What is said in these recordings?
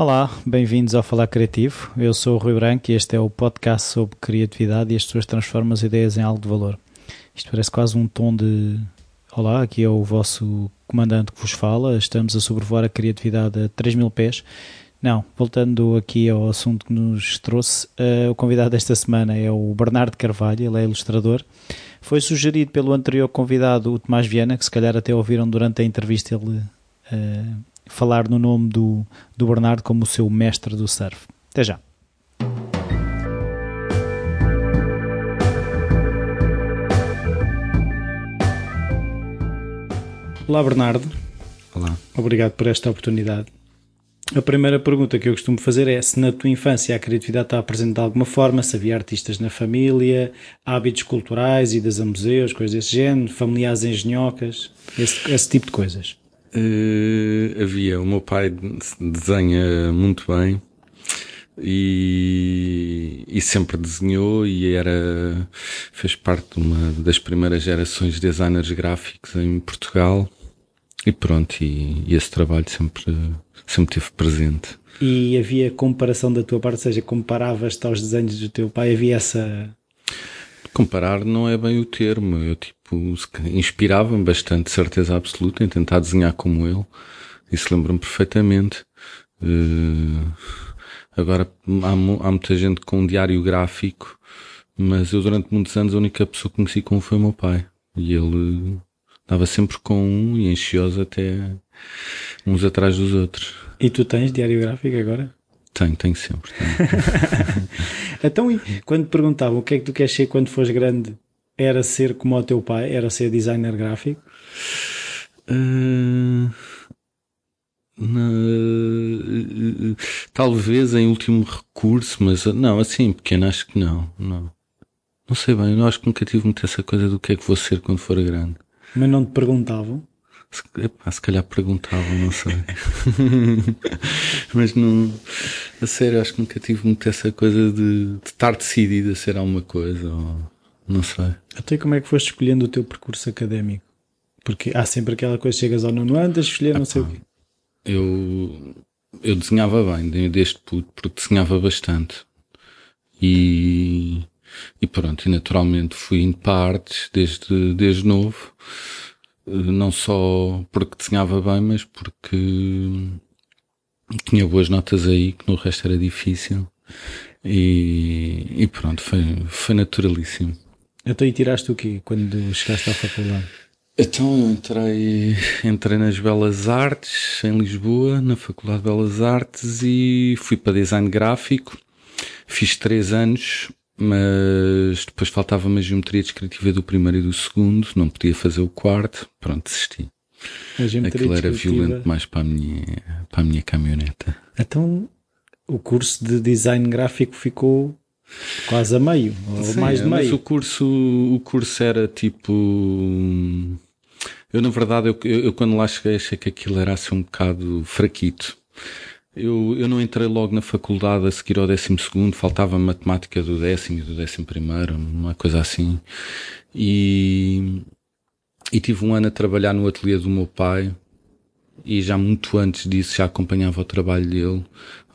Olá, bem-vindos ao Falar Criativo. Eu sou o Rui Branco e este é o podcast sobre criatividade e as pessoas transformam as ideias em algo de valor. Isto parece quase um tom de Olá, aqui é o vosso comandante que vos fala. Estamos a sobrevoar a criatividade a 3 mil pés. Não, voltando aqui ao assunto que nos trouxe, uh, o convidado desta semana é o Bernardo Carvalho, ele é ilustrador. Foi sugerido pelo anterior convidado, o Tomás Viana, que se calhar até ouviram durante a entrevista ele uh, falar no nome do, do Bernardo como o seu mestre do surf. Até já. Olá, Bernardo. Olá. Obrigado por esta oportunidade. A primeira pergunta que eu costumo fazer é se na tua infância a criatividade está presente de alguma forma, se havia artistas na família, hábitos culturais, idas a museus, coisas desse género, familiares engenhocas, esse, esse tipo de coisas. Uh, havia, o meu pai desenha muito bem e, e, sempre desenhou e era fez parte de uma das primeiras gerações de designers gráficos em Portugal e pronto, e, e esse trabalho sempre, sempre teve presente. E havia comparação da tua parte, ou seja, comparavas-te aos desenhos do teu pai, havia essa Comparar não é bem o termo. Eu, tipo, inspirava-me bastante, certeza absoluta, em tentar desenhar como ele. Isso lembro-me perfeitamente. Uh, agora, há, há, muita gente com um diário gráfico, mas eu, durante muitos anos, a única pessoa que conheci como foi o meu pai. E ele dava sempre com um e enchioso até uns atrás dos outros. E tu tens diário gráfico agora? Tenho, tenho sempre. Tenho. então, quando te perguntavam o que é que tu queres ser quando fores grande, era ser como o teu pai? Era ser designer gráfico? Uh, uh, talvez em último recurso, mas não, assim, pequeno acho que não, não. Não sei bem, eu acho que nunca tive muito essa coisa do que é que vou ser quando for grande. Mas não te perguntavam? Se, epá, se calhar perguntavam, não sei. Mas não. A sério, acho que nunca tive muito essa coisa de, de estar decidido a ser alguma coisa. Ou, não sei. Até como é que foste escolhendo o teu percurso académico? Porque há sempre aquela coisa, chegas ao nono ano, tens de escolher não sei o quê. Eu, eu desenhava bem, desde puto, porque desenhava bastante. E, e pronto, e naturalmente fui indo para artes desde, desde novo não só porque desenhava bem, mas porque tinha boas notas aí, que no resto era difícil. E, e pronto, foi, foi naturalíssimo. Então, e tiraste o quê quando chegaste à faculdade? Então, eu entrei, entrei nas Belas Artes, em Lisboa, na Faculdade de Belas Artes, e fui para design gráfico. Fiz três anos, mas depois faltava-me a geometria descritiva do primeiro e do segundo, não podia fazer o quarto, pronto, desisti. Aquilo era violento mais para a minha, para a minha caminhoneta. Então, o curso de design gráfico ficou quase a meio, ou Sim, mais de meio. Mas o curso, o curso era tipo. Eu, na verdade, eu, eu, eu quando lá cheguei achei que aquilo era assim um bocado fraquito. Eu, eu não entrei logo na faculdade a seguir ao décimo segundo, faltava matemática do décimo e do décimo primeiro, uma coisa assim. E, e tive um ano a trabalhar no ateliê do meu pai e já muito antes disso já acompanhava o trabalho dele.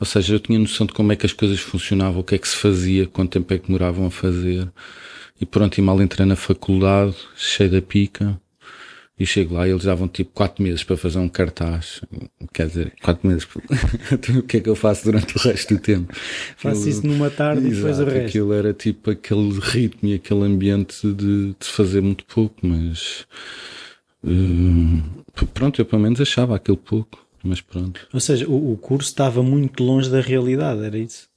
Ou seja, eu tinha noção de como é que as coisas funcionavam, o que é que se fazia, quanto tempo é que demoravam a fazer. E pronto, e mal entrei na faculdade, cheio da pica, e chego lá e eles davam tipo 4 meses para fazer um cartaz. Quer dizer, 4 meses. Então, o que é que eu faço durante o resto do tempo? Faço isso numa tarde Exato, e depois o resto. Aquilo era tipo aquele ritmo e aquele ambiente de, de fazer muito pouco, mas. Uh, pronto, eu pelo menos achava aquele pouco, mas pronto. Ou seja, o, o curso estava muito longe da realidade, era isso?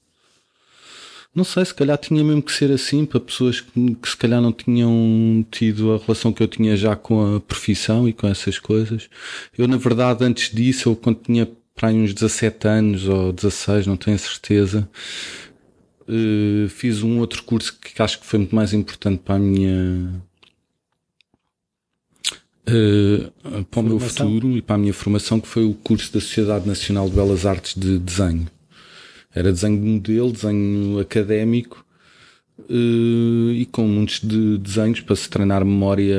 Não sei, se calhar tinha mesmo que ser assim para pessoas que, que, se calhar não tinham tido a relação que eu tinha já com a profissão e com essas coisas. Eu, na verdade, antes disso, eu quando tinha para aí uns 17 anos ou 16, não tenho certeza, uh, fiz um outro curso que acho que foi muito mais importante para a minha. Uh, para o meu futuro e para a minha formação, que foi o curso da Sociedade Nacional de Belas Artes de Desenho era desenho de modelo, desenho académico uh, e com muitos de desenhos para se treinar memória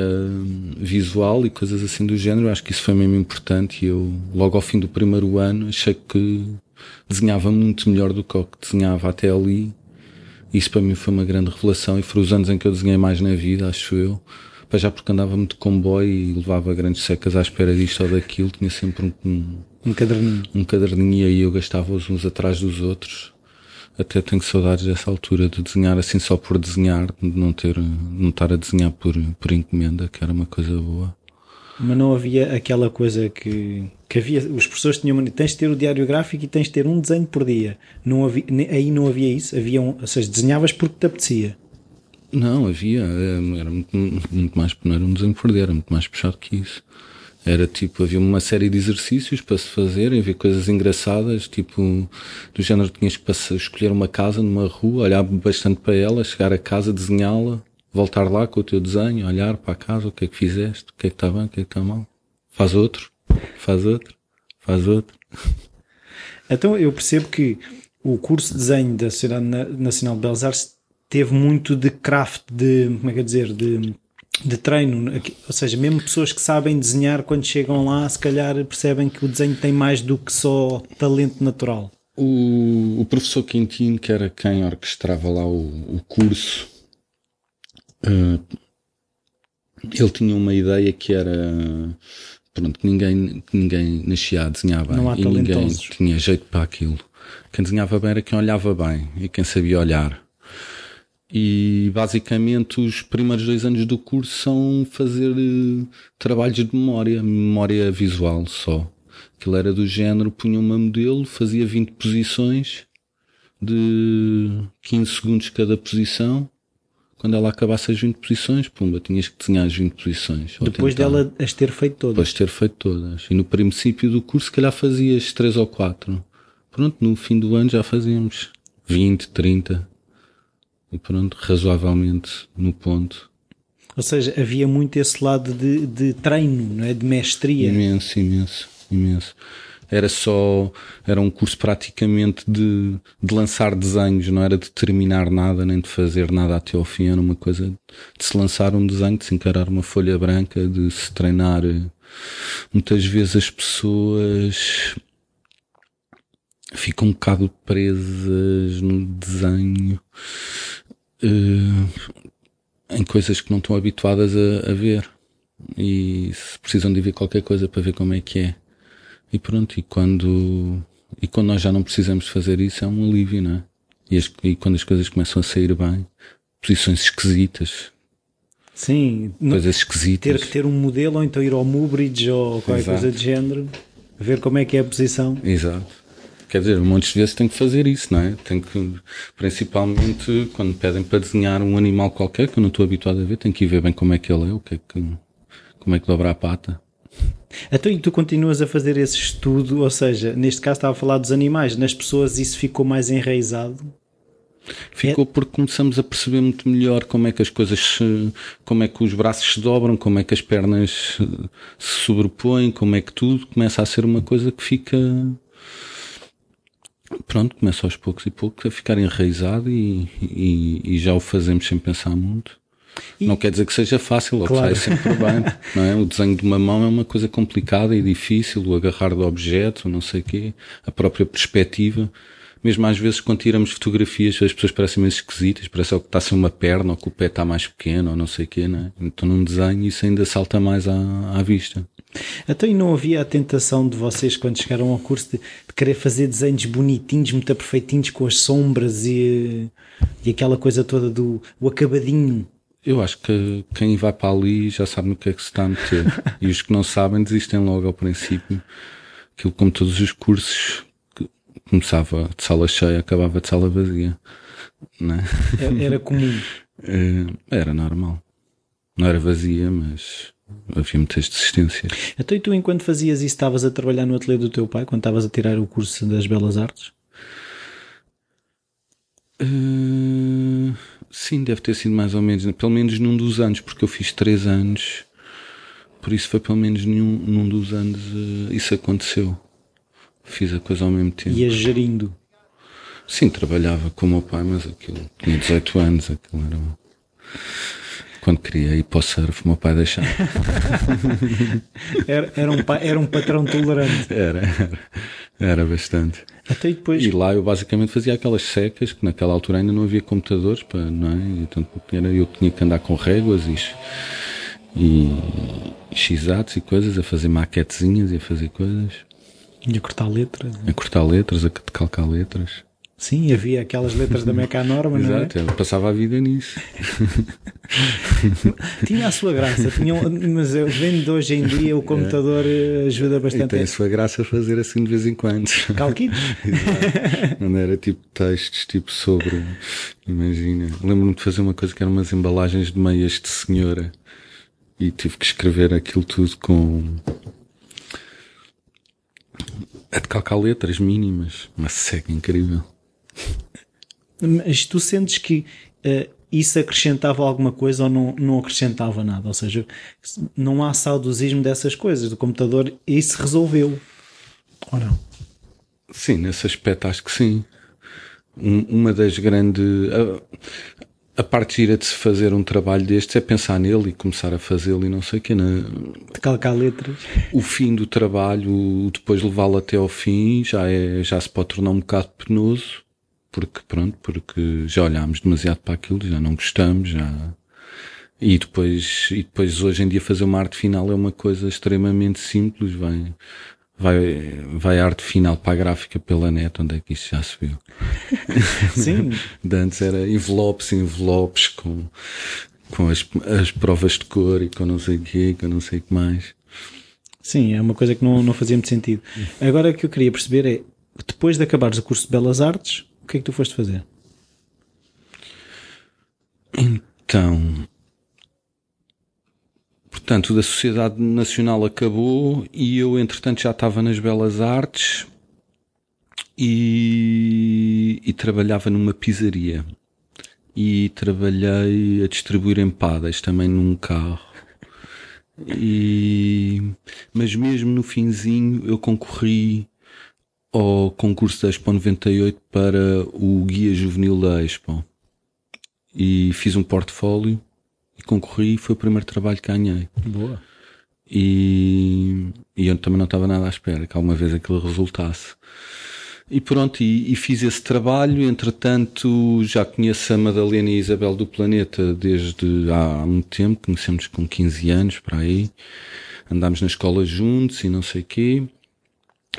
visual e coisas assim do género. Acho que isso foi mesmo importante e eu, logo ao fim do primeiro ano, achei que desenhava muito melhor do que o que desenhava até ali. Isso para mim foi uma grande revelação e foram os anos em que eu desenhei mais na vida, acho eu. Para já porque andava muito comboio e levava grandes secas à espera disto ou daquilo, tinha sempre um, um, caderninho. Um caderninho e aí eu gastava-os uns atrás dos outros. Até tenho saudades dessa altura de desenhar assim só por desenhar, de não ter, não estar a desenhar por, por encomenda, que era uma coisa boa. Mas não havia aquela coisa que, que havia, os professores tinham, tens de ter o diário gráfico e tens de ter um desenho por dia. Não havia, aí não havia isso, havia um, ou seja, desenhavas porque te apetecia. Não, havia, era muito, muito mais, não era um desenho por dia, era muito mais puxado que isso. Era tipo, havia uma série de exercícios para se fazer, havia coisas engraçadas, tipo, do género tinhas que passar, escolher uma casa numa rua, olhar bastante para ela, chegar a casa, desenhá-la, voltar lá com o teu desenho, olhar para a casa, o que é que fizeste, o que é que está bem, o que é que está mal. Faz outro, faz outro, faz outro. Então eu percebo que o curso de desenho da Sociedade Nacional de Belas Artes teve muito de craft, de, como é que é dizer, de, de treino. Ou seja, mesmo pessoas que sabem desenhar, quando chegam lá, se calhar percebem que o desenho tem mais do que só talento natural. O, o professor Quintino, que era quem orquestrava lá o, o curso, uh, ele tinha uma ideia que era pronto, que ninguém, que ninguém nascia a desenhar bem e ninguém tinha jeito para aquilo. Quem desenhava bem era quem olhava bem e quem sabia olhar. E basicamente os primeiros dois anos do curso são fazer uh, trabalhos de memória, memória visual só. Aquilo era do género, punha uma modelo, fazia 20 posições de 15 segundos cada posição quando ela acabasse as 20 posições, pumba, tinhas que desenhar as 20 posições. Depois dela as ter feito todas. Depois de ter feito todas. E no princípio do curso, se calhar fazias 3 ou 4. Pronto, no fim do ano já fazíamos 20, 30. E pronto, razoavelmente no ponto. Ou seja, havia muito esse lado de, de treino, não é? De mestria. Imenso, imenso, imenso era só, era um curso praticamente de, de lançar desenhos, não era de terminar nada, nem de fazer nada até ao fim, era uma coisa de se lançar um desenho, de se encarar uma folha branca, de se treinar. Muitas vezes as pessoas ficam um bocado presas no desenho, uh, em coisas que não estão habituadas a, a ver. E se precisam de ver qualquer coisa para ver como é que é. E pronto, e quando, e quando nós já não precisamos fazer isso é um alívio, não é? E, as, e quando as coisas começam a sair bem, posições esquisitas. Sim, coisas esquisitas. Ter que ter um modelo ou então ir ao Mubridge ou qualquer Exato. coisa de género, ver como é que é a posição. Exato. Quer dizer, muitas vezes tem que fazer isso, não é? Tem que, principalmente quando pedem para desenhar um animal qualquer que eu não estou habituado a ver, tem que ir ver bem como é que ele é, o que é que, como é que dobra a pata. Então, e tu continuas a fazer esse estudo, ou seja, neste caso estava a falar dos animais, nas pessoas isso ficou mais enraizado? Ficou é... porque começamos a perceber muito melhor como é que as coisas se, como é que os braços se dobram, como é que as pernas se sobrepõem, como é que tudo começa a ser uma coisa que fica pronto, começa aos poucos e poucos a ficar enraizado e, e, e já o fazemos sem pensar muito. E... Não quer dizer que seja fácil, ou claro. que sai sempre bem. não é? O desenho de uma mão é uma coisa complicada e difícil, o agarrar do objeto, não sei o quê, a própria perspectiva. Mesmo às vezes quando tiramos fotografias as pessoas parecem meio esquisitas, parece que está a ser uma perna ou que o pé está mais pequeno ou não sei o quê, não é? Então num desenho isso ainda salta mais à, à vista. E não havia a tentação de vocês quando chegaram ao curso de, de querer fazer desenhos bonitinhos, muito perfeitinhos com as sombras e, e aquela coisa toda do o acabadinho eu acho que quem vai para ali já sabe no que é que se está a meter. e os que não sabem desistem logo ao princípio. Aquilo como todos os cursos, começava de sala cheia, acabava de sala vazia. Né? Era comum. Eh, era normal. Não era vazia, mas havia muitas desistências. Então e tu enquanto fazias isso estavas a trabalhar no ateliê do teu pai, quando estavas a tirar o curso das Belas Artes? Uh, sim, deve ter sido mais ou menos, pelo menos num dos anos, porque eu fiz três anos, por isso foi pelo menos num, num dos anos uh, isso aconteceu. Fiz a coisa ao mesmo tempo. Ia gerindo? Sim, trabalhava com o meu pai, mas aquilo tinha 18 anos, aquilo era. Quando queria ir para o surf, o meu pai deixava. era, era, um, era um patrão tolerante. Era, era, era bastante. Até depois... E lá eu basicamente fazia aquelas secas, que naquela altura ainda não havia computadores, para, não é? Então eu tinha que andar com réguas e, e, e x e coisas, a fazer maquetezinhas e a fazer coisas. E a cortar letras. A cortar letras, a calcar letras. Sim, havia aquelas letras da Meca Norma, não é? Exato, eu passava a vida nisso. tinha a sua graça, tinha, mas eu vendo de hoje em dia o computador é. ajuda bastante. E tem a sua graça fazer assim de vez em quando. Calquitos? Não era tipo textos, tipo sobre. Imagina, lembro-me de fazer uma coisa que eram umas embalagens de meias de senhora e tive que escrever aquilo tudo com a de calcar letras mínimas, uma seca incrível. Mas tu sentes que uh, isso acrescentava alguma coisa ou não, não acrescentava nada? Ou seja, não há saudosismo dessas coisas do computador e isso resolveu. Ou não? Sim, nesse aspecto acho que sim. Um, uma das grandes. A, a parte gira de se fazer um trabalho destes é pensar nele e começar a fazê-lo e não sei o que. Né? De calcar letras. O fim do trabalho, depois levá-lo até ao fim, já, é, já se pode tornar um bocado penoso porque pronto, porque já olhámos demasiado para aquilo, já não gostamos, já e depois, e depois hoje em dia fazer uma arte final é uma coisa extremamente simples, vai, vai, vai arte final para a gráfica pela net, onde é que isso já se viu? Sim. de antes era envelopes, envelopes com, com as, as provas de cor e com não sei o quê, com não sei o que mais. Sim, é uma coisa que não, não fazia muito sentido. Agora o que eu queria perceber é, depois de acabares o curso de Belas Artes, que é que tu foste fazer? Então, portanto, da Sociedade Nacional acabou e eu, entretanto, já estava nas Belas Artes e, e trabalhava numa pizzaria. E trabalhei a distribuir empadas também num carro. E, mas mesmo no finzinho eu concorri ao concurso da Expo 98 para o Guia Juvenil da Expo. E fiz um portfólio concorri e foi o primeiro trabalho que ganhei. Boa. E, e eu também não estava nada à espera que alguma vez aquilo resultasse. E pronto, e, e, fiz esse trabalho. Entretanto, já conheço a Madalena e a Isabel do Planeta desde há muito tempo, conhecemos com 15 anos para aí. Andámos na escola juntos e não sei quê.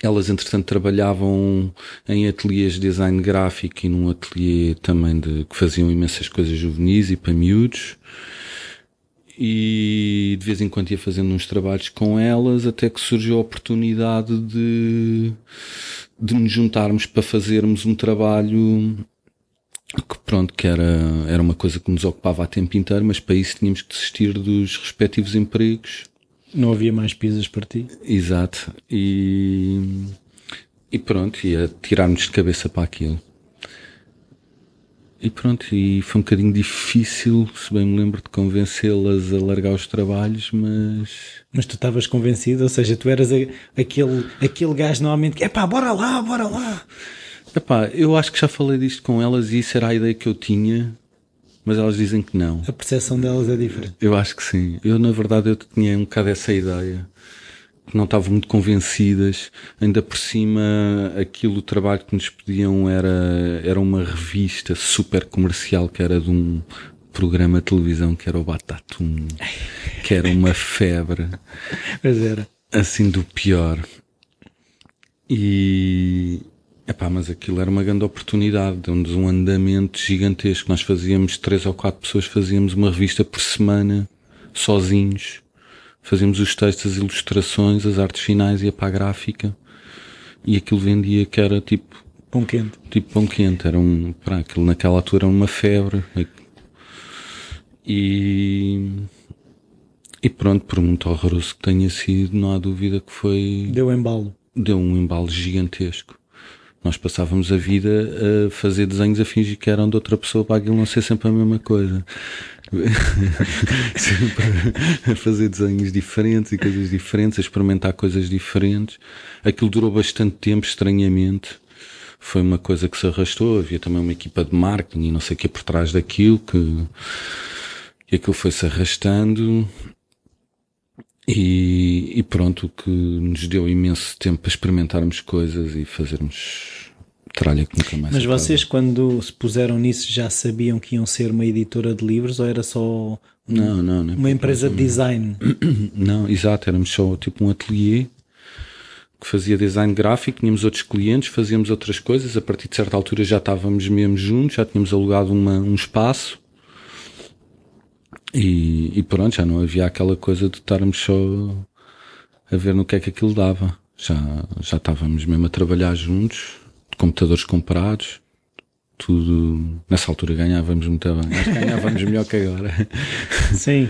Elas, entretanto, trabalhavam em ateliês de design gráfico e num ateliê também de, que faziam imensas coisas juvenis e para miúdos. E de vez em quando ia fazendo uns trabalhos com elas, até que surgiu a oportunidade de, de nos juntarmos para fazermos um trabalho que pronto, que era, era uma coisa que nos ocupava a tempo inteiro, mas para isso tínhamos que desistir dos respectivos empregos não havia mais pizzas para ti? Exato. E, e pronto, ia tirar-nos de cabeça para aquilo. E pronto, e foi um bocadinho difícil, se bem me lembro, de convencê-las a largar os trabalhos, mas. Mas tu estavas convencido, ou seja, tu eras aquele, aquele gajo normalmente que é pá, bora lá, bora lá. Epá, eu acho que já falei disto com elas e isso era a ideia que eu tinha mas elas dizem que não. A percepção delas é diferente. Eu acho que sim. Eu, na verdade, eu tinha um bocado essa ideia. Que não estavam muito convencidas. Ainda por cima, aquilo, o trabalho que nos pediam era, era uma revista super comercial que era de um programa de televisão que era o Batatum. Que era uma febre. Pois era. Assim do pior. E, Epá, mas aquilo era uma grande oportunidade, deu-nos um andamento gigantesco. Nós fazíamos, três ou quatro pessoas, fazíamos uma revista por semana, sozinhos. Fazíamos os textos, as ilustrações, as artes finais e a pá gráfica. E aquilo vendia que era tipo. Pão quente. Tipo pão quente. Era um. Pá, aquilo naquela altura era uma febre. E. E pronto, por muito horroroso que tenha sido, não há dúvida que foi. Deu embalo. Deu um embalo gigantesco. Nós passávamos a vida a fazer desenhos a fingir que eram de outra pessoa para aquilo não ser sempre a mesma coisa. A fazer desenhos diferentes e coisas diferentes, a experimentar coisas diferentes. Aquilo durou bastante tempo, estranhamente. Foi uma coisa que se arrastou. Havia também uma equipa de marketing e não sei o que por trás daquilo que e aquilo foi-se arrastando e, e, pronto, que nos deu imenso tempo para experimentarmos coisas e fazermos tralha que nunca mais Mas acaba. vocês quando se puseram nisso já sabiam que iam ser uma editora de livros ou era só não, não, uma empresa de design? Não, exato, éramos só tipo um ateliê que fazia design gráfico, tínhamos outros clientes, fazíamos outras coisas, a partir de certa altura já estávamos mesmo juntos, já tínhamos alugado uma, um espaço e, e pronto, já não havia aquela coisa de estarmos só a ver no que é que aquilo dava. Já, já estávamos mesmo a trabalhar juntos, computadores comprados, tudo. Nessa altura ganhávamos muito bem, acho que ganhávamos melhor que agora. Sim.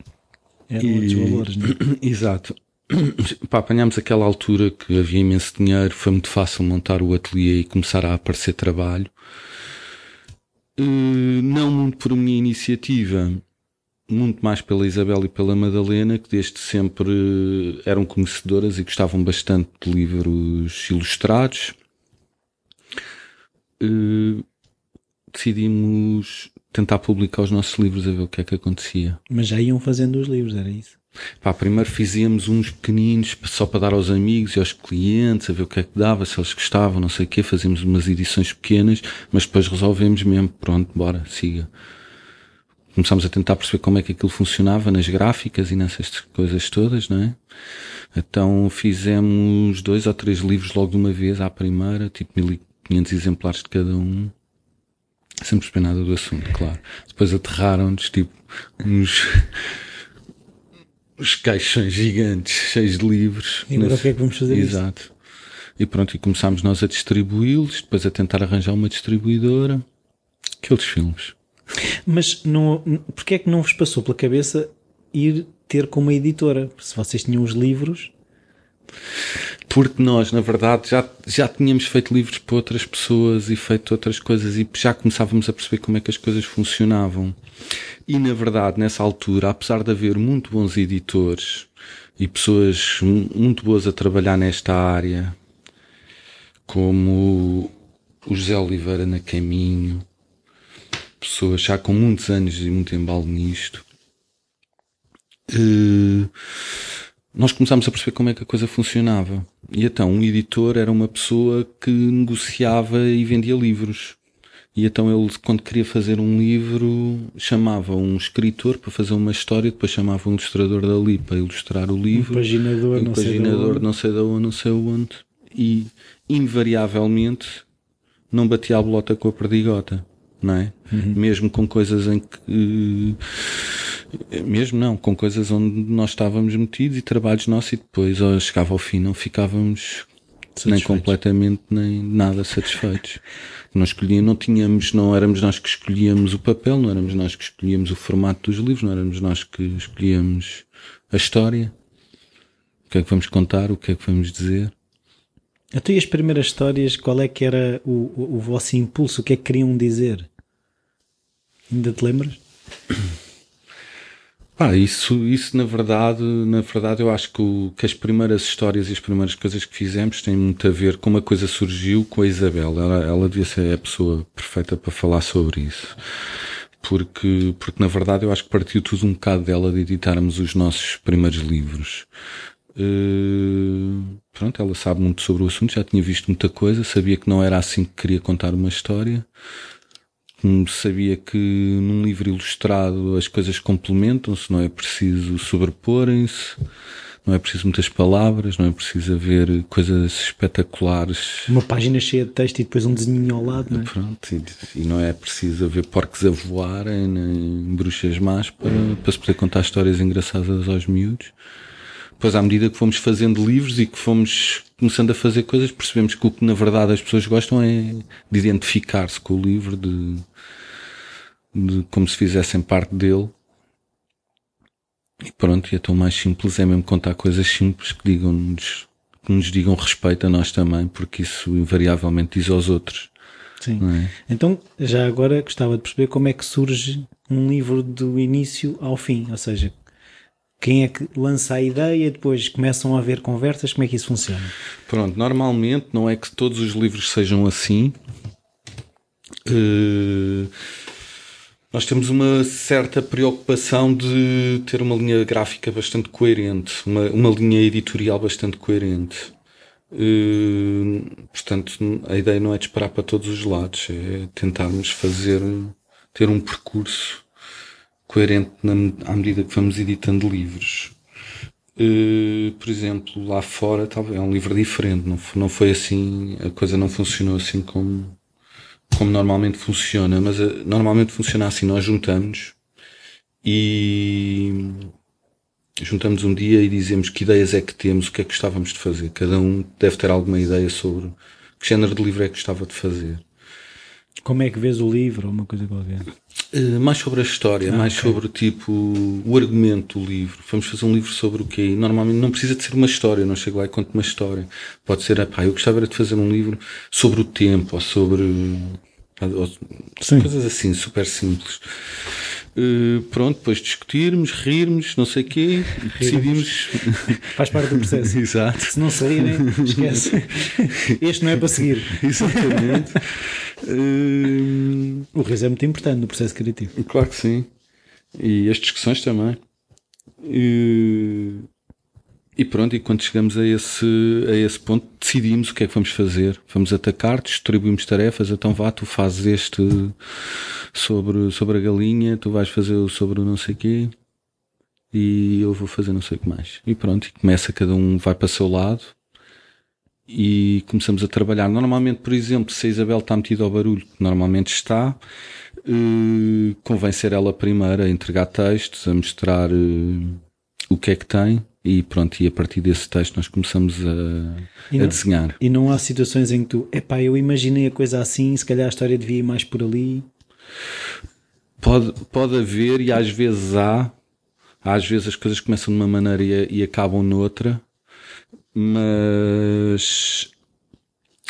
Eram outros valores, não é? Exato. Pá, apanhámos aquela altura que havia imenso dinheiro, foi muito fácil montar o ateliê e começar a aparecer trabalho. Uh, não muito por minha iniciativa, muito mais pela Isabel e pela Madalena, que desde sempre eram conhecedoras e gostavam bastante de livros ilustrados. Uh, decidimos tentar publicar os nossos livros a ver o que é que acontecia. Mas já iam fazendo os livros, era isso? Pá, primeiro fizíamos uns pequeninos só para dar aos amigos e aos clientes, a ver o que é que dava, se eles gostavam, não sei o quê. Fazíamos umas edições pequenas, mas depois resolvemos mesmo, pronto, bora, siga. Começámos a tentar perceber como é que aquilo funcionava nas gráficas e nessas coisas todas, não é? Então fizemos dois ou três livros logo de uma vez à primeira, tipo 1500 exemplares de cada um. Sem perceber nada do assunto, claro. Depois aterraram-nos, tipo, uns os caixões gigantes cheios de livros. E agora o que é que vamos fazer Exato. Isso? E pronto, e começámos nós a distribuí-los, depois a tentar arranjar uma distribuidora. Aqueles filmes. Mas não, porque é que não vos passou pela cabeça ir ter com uma editora? Se vocês tinham os livros. Porque nós, na verdade, já, já tínhamos feito livros para outras pessoas e feito outras coisas e já começávamos a perceber como é que as coisas funcionavam. E na verdade, nessa altura, apesar de haver muito bons editores e pessoas muito boas a trabalhar nesta área, como o José Oliveira na Caminho, pessoas já com muitos anos e muito embalo nisto, eh, nós começámos a perceber como é que a coisa funcionava. E então, um editor era uma pessoa que negociava e vendia livros. E então ele, quando queria fazer um livro, chamava um escritor para fazer uma história, depois chamava um ilustrador dali para ilustrar o livro. Um paginador, um não sei paginador de não sei de onde, não sei onde. E, invariavelmente, não batia a bolota com a perdigota, não é? Uhum. Mesmo com coisas em que... Mesmo não, com coisas onde nós estávamos metidos e trabalhos nossos e depois ó, chegava ao fim, não ficávamos nem completamente nem nada satisfeitos. Não escolhia, não tínhamos, não éramos nós que escolhíamos o papel, não éramos nós que escolhíamos o formato dos livros, não éramos nós que escolhíamos a história. O que é que vamos contar, o que é que vamos dizer. Até as primeiras histórias, qual é que era o, o, o vosso impulso? O que é que queriam dizer? Ainda te lembras? Ah, isso, isso na verdade, na verdade eu acho que, o, que as primeiras histórias e as primeiras coisas que fizemos têm muito a ver com uma coisa surgiu com a Isabel. Ela, ela devia ser a pessoa perfeita para falar sobre isso. Porque, porque na verdade eu acho que partiu tudo um bocado dela de editarmos os nossos primeiros livros. Uh, pronto, ela sabe muito sobre o assunto, já tinha visto muita coisa, sabia que não era assim que queria contar uma história sabia que num livro ilustrado as coisas complementam-se, não é preciso sobreporem-se, não é preciso muitas palavras, não é preciso haver coisas espetaculares. Uma página cheia de texto e depois um desenho ao lado, não é? Pronto, e, e não é preciso haver porcos a voarem, nem bruxas más para, para se poder contar histórias engraçadas aos miúdos. Depois, à medida que fomos fazendo livros e que fomos começando a fazer coisas, percebemos que o que na verdade as pessoas gostam é de identificar-se com o livro, de, de como se fizessem parte dele. E pronto, e é tão mais simples, é mesmo contar coisas simples que digam-nos, que nos digam respeito a nós também, porque isso invariavelmente diz aos outros. Sim. É? Então, já agora gostava de perceber como é que surge um livro do início ao fim, ou seja, quem é que lança a ideia, depois começam a haver conversas, como é que isso funciona? Pronto, normalmente não é que todos os livros sejam assim. Uh, Nós temos uma certa preocupação de ter uma linha gráfica bastante coerente, uma, uma linha editorial bastante coerente. Uh, portanto, a ideia não é disparar para todos os lados, é tentarmos fazer, ter um percurso coerente na, à medida que vamos editando livros. Uh, por exemplo, lá fora talvez é um livro diferente, não, não foi assim, a coisa não funcionou assim como, como normalmente funciona, mas uh, normalmente funciona assim, nós juntamos e juntamos um dia e dizemos que ideias é que temos, o que é que gostávamos de fazer. Cada um deve ter alguma ideia sobre que género de livro é que gostava de fazer. Como é que vês o livro ou uma coisa qualquer? Uh, mais sobre a história, ah, mais okay. sobre tipo o argumento do livro. Vamos fazer um livro sobre o quê? Normalmente não precisa de ser uma história, não chego lá e conto uma história. Pode ser, pá, eu gostava de fazer um livro sobre o tempo ou sobre ou, coisas assim, super simples. Uh, pronto, depois discutirmos, rirmos, não sei o quê, decidimos. Faz parte do processo. Exato. Se não saírem, esquece. Este não é para seguir. Exatamente. uh... O riso é muito importante no processo criativo. Claro que sim. E as discussões também. Uh... E pronto, e quando chegamos a esse, a esse ponto, decidimos o que é que vamos fazer. Vamos atacar, distribuímos tarefas, então vá, tu fazes este sobre, sobre a galinha, tu vais fazer o sobre o não sei quê, e eu vou fazer não sei o que mais. E pronto, e começa, cada um vai para o seu lado, e começamos a trabalhar. Normalmente, por exemplo, se a Isabel está metida ao barulho, normalmente está, convém ser ela a primeira a entregar textos, a mostrar uh, o que é que tem e pronto, e a partir desse texto nós começamos a, não, a desenhar. E não há situações em que tu, epá, eu imaginei a coisa assim, se calhar a história devia ir mais por ali? Pode, pode haver e às vezes há, às vezes as coisas começam de uma maneira e, e acabam noutra, mas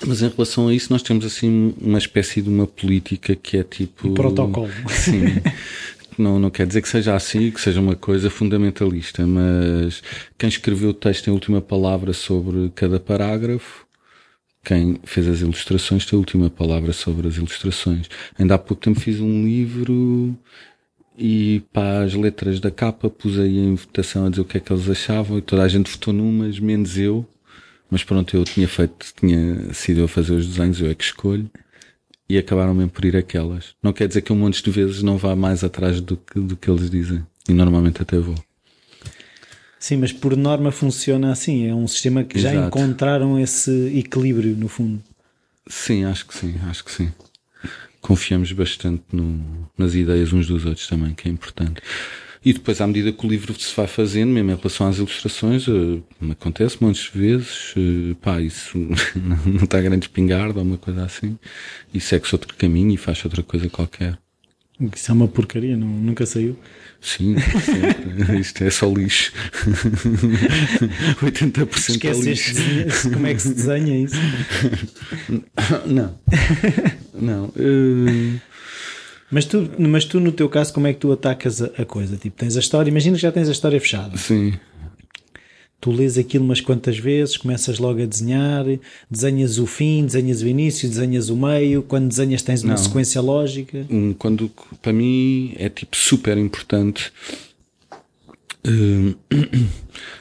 mas em relação a isso, nós temos assim uma espécie de uma política que é tipo. Um protocolo. Sim. não, não quer dizer que seja assim, que seja uma coisa fundamentalista, mas quem escreveu o texto tem a última palavra sobre cada parágrafo. Quem fez as ilustrações tem a última palavra sobre as ilustrações. Ainda há pouco tempo fiz um livro e para as letras da capa pus aí em votação a dizer o que é que eles achavam e toda a gente votou numas, menos eu. Mas pronto, eu tinha feito, tinha sido eu a fazer os desenhos, eu é que escolho e acabaram mesmo por ir aquelas. Não quer dizer que um monte de vezes não vá mais atrás do que, do que eles dizem. E normalmente até vou. Sim, mas por norma funciona assim. É um sistema que Exato. já encontraram esse equilíbrio, no fundo. Sim, acho que sim, acho que sim. Confiamos bastante no, nas ideias uns dos outros também, que é importante. E depois, à medida que o livro se vai fazendo, mesmo em relação às ilustrações, uh, acontece muitas vezes, uh, pá, isso não está grande espingarda ou uma coisa assim, e segue-se outro caminho e faz outra coisa qualquer. Isso é uma porcaria, não, nunca saiu. Sim, isto é só lixo. 80% Esqueceste é lixo. como é que se desenha isso? Não. Não. Uh... Mas tu, mas tu, no teu caso, como é que tu atacas a, a coisa? Tipo, tens a história, imagina que já tens a história fechada. Sim. Tu lês aquilo umas quantas vezes, começas logo a desenhar, desenhas o fim, desenhas o início, desenhas o meio. Quando desenhas, tens uma Não. sequência lógica. Quando, para mim, é tipo super importante. Uh,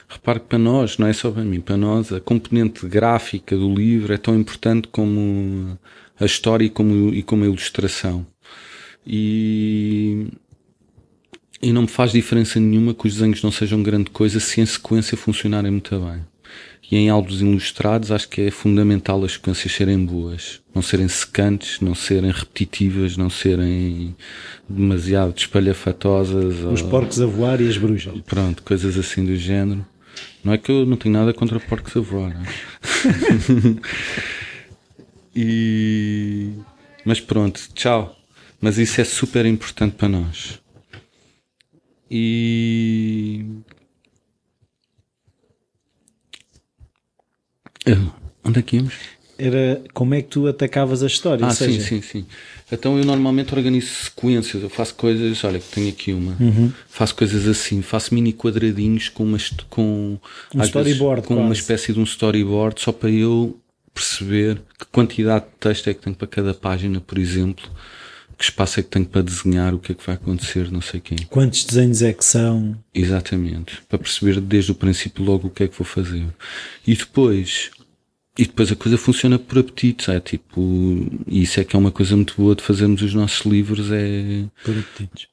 repare que para nós, não é só para mim, para nós, a componente gráfica do livro é tão importante como a história e como, e como a ilustração. E, e não me faz diferença nenhuma que os desenhos não sejam grande coisa se em sequência funcionarem muito bem. E em álbuns ilustrados acho que é fundamental as sequências serem boas. Não serem secantes, não serem repetitivas, não serem demasiado espalhafatosas. Os ou... porcos a voar e as bruxas. Pronto, coisas assim do género. Não é que eu não tenho nada contra porcos a voar. É? e... Mas pronto, tchau. Mas isso é super importante para nós. E. Onde é que íamos? Era como é que tu atacavas a história. Ah, seja... sim, sim, sim. Então eu normalmente organizo sequências. Eu faço coisas, olha, tenho aqui uma. Uhum. Faço coisas assim, faço mini quadradinhos com uma. Com, um storyboard. Vezes, com quase. uma espécie de um storyboard, só para eu perceber que quantidade de texto é que tenho para cada página, por exemplo que espaço é que tenho para desenhar, o que é que vai acontecer, não sei quem. Quantos desenhos é que são? Exatamente. Para perceber desde o princípio logo o que é que vou fazer. E depois, e depois a coisa funciona por apetite, é tipo, e isso é que é uma coisa muito boa de fazermos os nossos livros, é. Por apetites.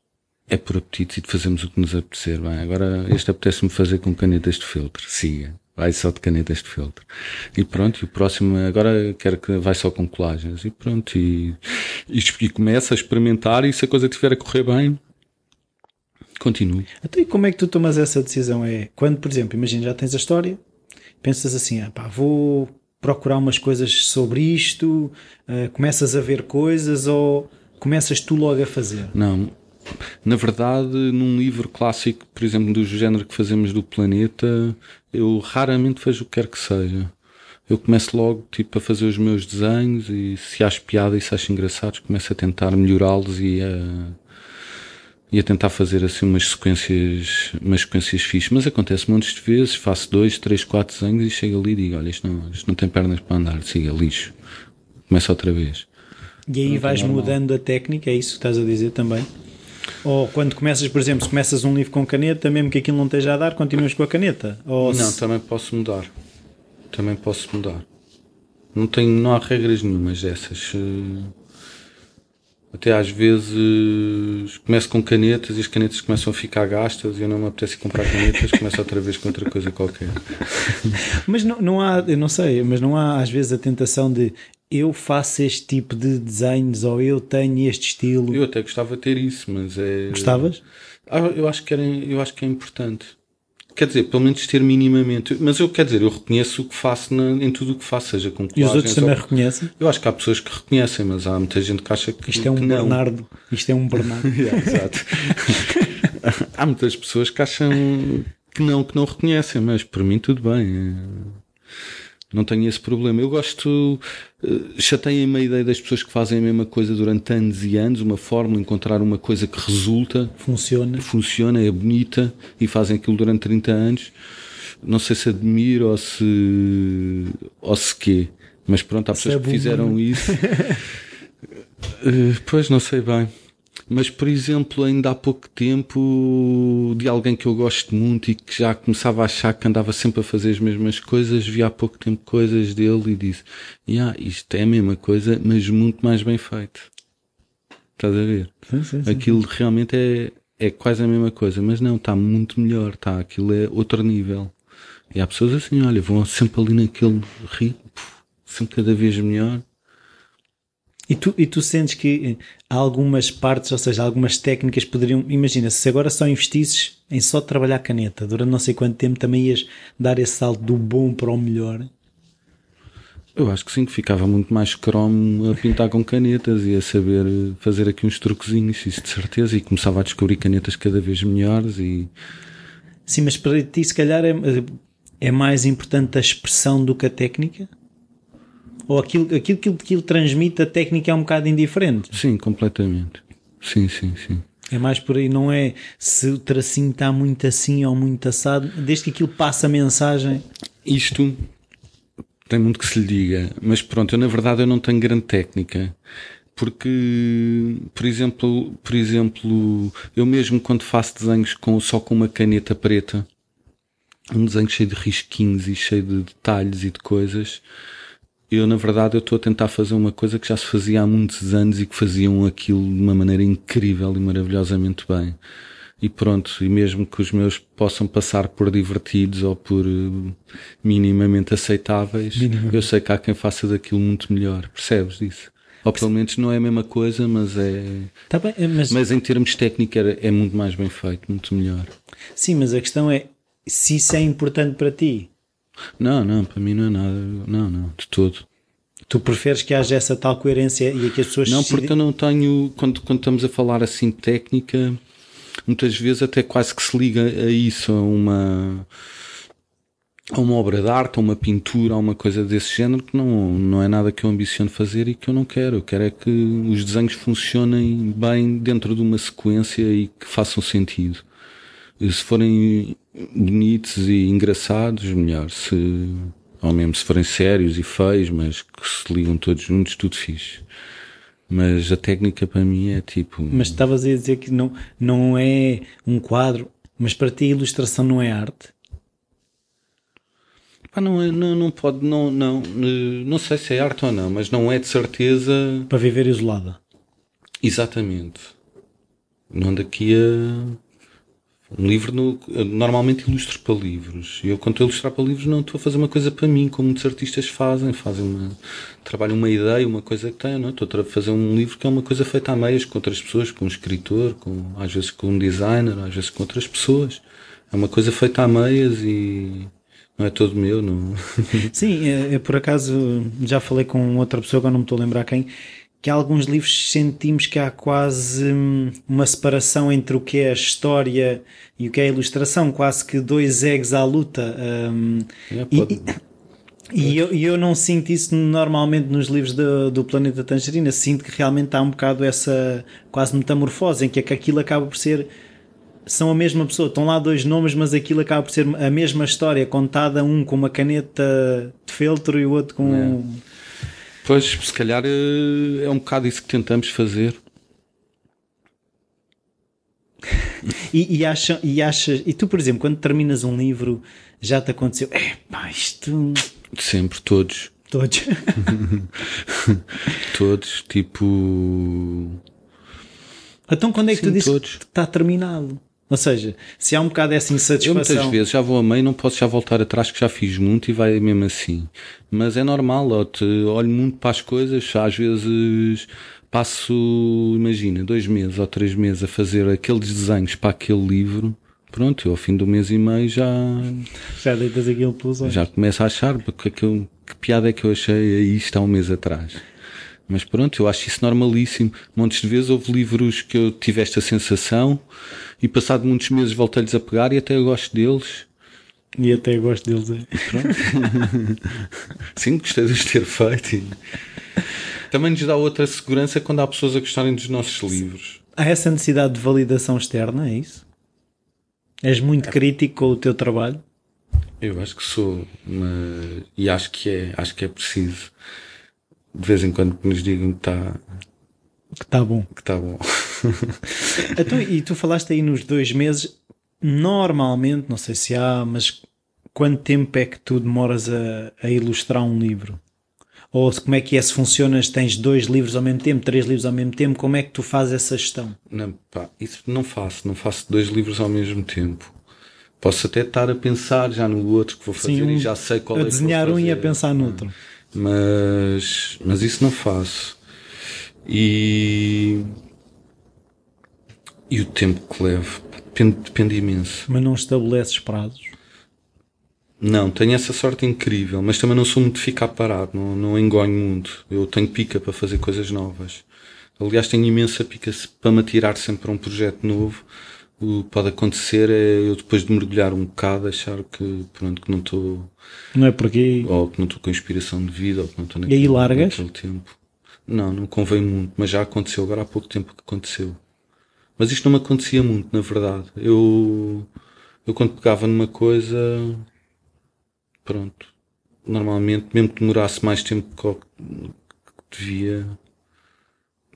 É por apetite e de fazermos o que nos apetecer. Bem, agora este apetece-me fazer com canetas de feltro. Siga. Vai só de canetas de feltro. E pronto, e o próximo agora quero que vai só com colagens. E pronto, e, e, e começa a experimentar e se a coisa estiver a correr bem, continue. Então, e como é que tu tomas essa decisão? É quando, por exemplo, imagina já tens a história, pensas assim, ah, pá, vou procurar umas coisas sobre isto, uh, começas a ver coisas ou começas tu logo a fazer? Não, na verdade, num livro clássico, por exemplo, do género que fazemos do planeta, eu raramente vejo o que quer que seja. Eu começo logo tipo, a fazer os meus desenhos e se acho piada e se acho engraçados, começo a tentar melhorá-los e a, e a tentar fazer assim umas sequências, umas sequências fixas. Mas acontece montes de vezes, faço dois, três, quatro desenhos e chego ali e digo, olha, isto não, isto não tem pernas para andar, siga, lixo. Começa outra vez. E aí vais mudando a técnica, é isso que estás a dizer também? Ou quando começas, por exemplo, se começas um livro com caneta, mesmo que aquilo não esteja a dar, continuas com a caneta? Ou não, se... também posso mudar. Também posso mudar. Não, tenho, não há regras nenhumas dessas. Eh, até às vezes começo com canetas e as canetas começam a ficar gastas e eu não me apetece comprar canetas, começo outra vez com outra coisa qualquer. Mas não, não há, eu não sei, mas não há às vezes a tentação de eu faço este tipo de desenhos ou eu tenho este estilo. Eu até gostava de ter isso, mas é. Gostavas? Ah, eu acho que era, eu acho que é importante. Quer dizer, pelo menos ter minimamente. Mas eu quer dizer, eu reconheço o que faço na, em tudo o que faço, seja com E os outros também ou... reconhecem? Eu acho que há pessoas que reconhecem, mas há muita gente que acha que. Isto é um Bernardo. Isto é um Bernardo. yeah, exato. há muitas pessoas que acham que não, que não reconhecem, mas para mim tudo bem. Não tenho esse problema. Eu gosto, uh, chateia-me a ideia das pessoas que fazem a mesma coisa durante anos e anos, uma fórmula, encontrar uma coisa que resulta, funciona, funciona, é bonita e fazem aquilo durante 30 anos. Não sei se admiro ou se, ou se quê, mas pronto, há pessoas é que fizeram isso. uh, pois não sei bem. Mas, por exemplo, ainda há pouco tempo, de alguém que eu gosto muito e que já começava a achar que andava sempre a fazer as mesmas coisas, vi há pouco tempo coisas dele e disse: yeah, isto é a mesma coisa, mas muito mais bem feito. Estás a ver? Sim, sim, sim. Aquilo realmente é, é quase a mesma coisa, mas não, está muito melhor, tá? Aquilo é outro nível. E há pessoas assim, olha, vão sempre ali naquele ritmo, sempre cada vez melhor. E tu, e tu sentes que algumas partes, ou seja, algumas técnicas poderiam. Imagina, se agora só investisses em só trabalhar caneta durante não sei quanto tempo, também ias dar esse salto do bom para o melhor? Eu acho que sim, que ficava muito mais cromo a pintar com canetas e a saber fazer aqui uns truquezinhos, isso de certeza, e começava a descobrir canetas cada vez melhores e. Sim, mas para ti se calhar é, é mais importante a expressão do que a técnica? Ou aquilo, aquilo que aquilo transmite, a técnica é um bocado indiferente? Sim, completamente. Sim, sim, sim. É mais por aí, não é se o tracinho está muito assim ou muito assado, desde que aquilo passa a mensagem. Isto tem muito que se lhe diga, mas pronto, eu na verdade eu não tenho grande técnica. Porque, por exemplo, por exemplo, eu mesmo quando faço desenhos com, só com uma caneta preta, um desenho cheio de risquinhos e cheio de detalhes e de coisas, eu na verdade eu estou a tentar fazer uma coisa que já se fazia há muitos anos e que faziam aquilo de uma maneira incrível e maravilhosamente bem. E pronto, e mesmo que os meus possam passar por divertidos ou por uh, minimamente aceitáveis, minimamente. eu sei que há quem faça daquilo muito melhor. Percebes disso? Ou pelo menos não é a mesma coisa, mas é. Tá bem, mas... mas em termos técnicos é muito mais bem feito, muito melhor. Sim, mas a questão é se isso é importante para ti. Não, não, para mim não é nada. Não, não, de todo. Tu preferes que haja essa tal coerência e que as pessoas. Não, porque eu não tenho. Quando, quando estamos a falar assim técnica, muitas vezes até quase que se liga a isso, a uma. a uma obra de arte, a uma pintura, a uma coisa desse género, que não, não é nada que eu ambiciono fazer e que eu não quero. Eu quero é que os desenhos funcionem bem dentro de uma sequência e que façam sentido. Se forem bonitos e engraçados, melhor. Se, ou mesmo se forem sérios e feios, mas que se ligam todos juntos, tudo fixe. Mas a técnica para mim é tipo. Mas estavas a dizer que não, não é um quadro, mas para ti a ilustração não é arte? Pá, não, é- não, não pode, não, não, não sei se é arte ou não, mas não é de certeza. Para viver isolada. Exatamente. Não ando aqui a. Um livro, no, eu normalmente ilustro para livros. E eu, quando estou a ilustrar para livros, não estou a fazer uma coisa para mim, como muitos artistas fazem. Fazem uma. Trabalham uma ideia, uma coisa que têm, não? é? Estou a fazer um livro que é uma coisa feita a meias com outras pessoas, com um escritor, com, às vezes com um designer, às vezes com outras pessoas. É uma coisa feita a meias e. Não é todo meu, não. Sim, é, é, por acaso já falei com outra pessoa, agora não me estou a lembrar quem, que há alguns livros sentimos que há quase hum, uma separação entre o que é a história e o que é a ilustração, quase que dois eggs à luta. Hum, É, e, e eu, eu não sinto isso normalmente nos livros do, do Planeta Tangerina, sinto que realmente há um bocado essa quase metamorfose em que, é que aquilo acaba por ser são a mesma pessoa, estão lá dois nomes, mas aquilo acaba por ser a mesma história, contada um com uma caneta de feltro e o outro com. Pois, se calhar eh, é um bocado isso que tentamos fazer. E, e, acha, e achas, e tu, por exemplo, quando terminas um livro, já te aconteceu, é pá, isto. Sempre, todos. Todos. Todos, tipo. então, quando é que tu Sim, dizes todos. que está terminado? Ou seja, se há um bocado essa Eu insatisfação. muitas vezes já vou a meio, não posso já voltar atrás, que já fiz muito e vai mesmo assim. Mas é normal, eu te olho muito para as coisas, às vezes passo, imagina, dois meses ou três meses a fazer aqueles desenhos para aquele livro. Pronto, eu ao fim do mês e meio já, Já deitas aquilo pelos olhos. já começo a achar porque que, eu- que piada é que eu achei aí isto há um mês atrás. Mas pronto, eu acho isso normalíssimo. Montes de vezes houve livros que eu tive esta sensação e passado muitos meses voltei-lhes a pegar e até eu gosto deles. E até gosto deles. é. Sim, gostei de os ter feito. Também nos dá outra segurança quando há pessoas a gostarem dos nossos livros. Há essa necessidade de validação externa, é isso? És muito crítico com o teu trabalho? Eu acho que sou, mas... e acho que é, acho que é preciso. De vez em quando que nos digam que está Que está bom. que tá bom. Então, e tu falaste aí nos dois meses, normalmente, não sei se há, mas quanto tempo é que tu demoras a, a ilustrar um livro? Ou como é que é? Se funcionas, tens dois livros ao mesmo tempo, três livros ao mesmo tempo, como é que tu fazes essa gestão? Não, pá, isso não faço, não faço dois livros ao mesmo tempo. Posso até estar a pensar já no outro que vou fazer um- e já sei qual a é que vou desenhar um e a fazer. pensar no outro. Mas, mas isso não faço. E, e o tempo que levo depende, depende imenso. Mas não estabeleces prazos. Não, tenho essa sorte incrível, mas também não sou muito de ficar parado, não, não engonho muito. Eu tenho pica para fazer coisas novas. Aliás, tenho imensa pica para me atirar sempre para um projeto novo. O que pode acontecer é eu depois de mergulhar um bocado achar que, pronto, que não estou, Não é porque ou que não estou com inspiração de vida, ou que não estou E aí largas? naquele tempo. Não, não convém muito, mas já aconteceu, agora há pouco tempo que aconteceu. Mas isto não me acontecia muito, na verdade. Eu, eu quando pegava numa coisa, pronto, normalmente, mesmo que demorasse mais tempo que devia,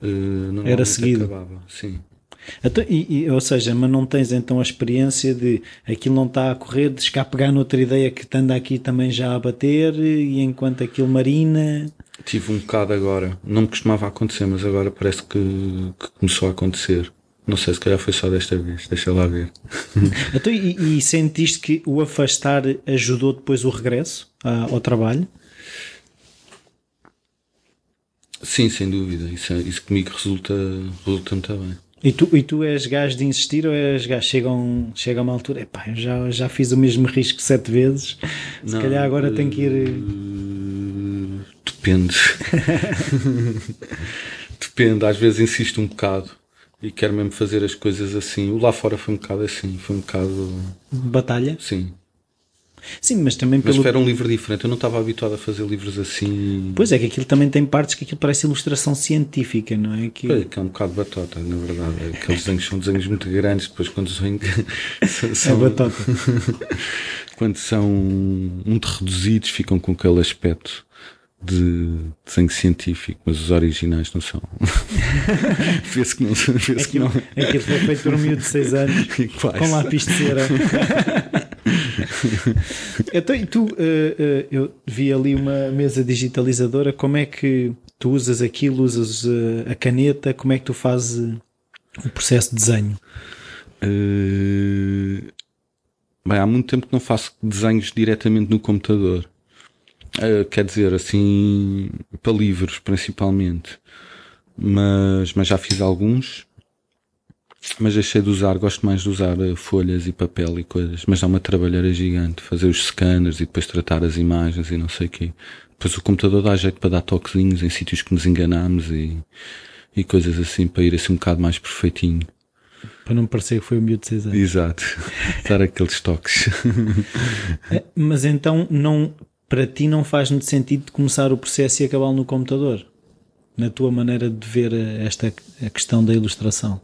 eh, Era seguido. acabava, sim. Então, e, e- ou seja, mas não tens então a experiência de aquilo não está a correr, de cá pegar noutra ideia que te anda aqui também já a bater e enquanto aquilo marina. Tive um bocado agora, não me costumava acontecer, mas agora parece que, que começou a acontecer. Não sei, se calhar foi só desta vez, deixa lá ver. Então, e, e sentiste que o afastar ajudou depois o regresso ah, ao trabalho? Sim, sem dúvida. Isso, é- isso comigo resulta, resulta muito bem. E tu, e tu és gajo de insistir ou és gajo? Chega, um, chega a uma altura, epá, eu já, já fiz o mesmo risco sete vezes, se Não, calhar agora tenho que ir. eh, Depende. Depende, às vezes insisto um bocado e quero mesmo fazer as coisas assim. O lá fora foi um bocado assim, foi um bocado. Batalha? Sim. Sim, mas também Mas pelo. era um livro diferente, eu não estava habituado a fazer livros assim. Pois é, que aquilo também tem partes que aquilo parece ilustração científica, não é? Que... Pois, que é um bocado batota, na verdade. Aqueles desenhos são desenhos muito grandes, depois quando são. É são- batota. quando são muito reduzidos, ficam com aquele aspecto de desenho científico, mas os originais não são. vê-se que não. Vê aquilo, que não. aquilo foi feito por um miúdo de 6 anos com lápis de cera. então, e tu, uh, uh, eu vi ali uma mesa digitalizadora, como é que tu usas aquilo, usas uh, a caneta, como é que tu fazes o processo de desenho? Bem, há muito tempo que não faço desenhos diretamente no computador. Quer dizer, assim, para livros principalmente. Mas, mas já fiz alguns. Mas deixei de usar, gosto mais de usar uh, folhas e papel e coisas. Mas dá uma trabalheira gigante, fazer os scanners e depois tratar as imagens e não sei o quê. Depois o computador dá jeito para dar toquezinhos em sítios que nos enganamos e, e coisas assim, para ir assim um bocado mais perfeitinho. Para não parecer que foi o miúdo de 6 anos. Exato. Dar aqueles toques. Eh, mas então não para ti não faz muito sentido começar o processo e acabá-lo no computador, na tua maneira de ver esta a questão da ilustração.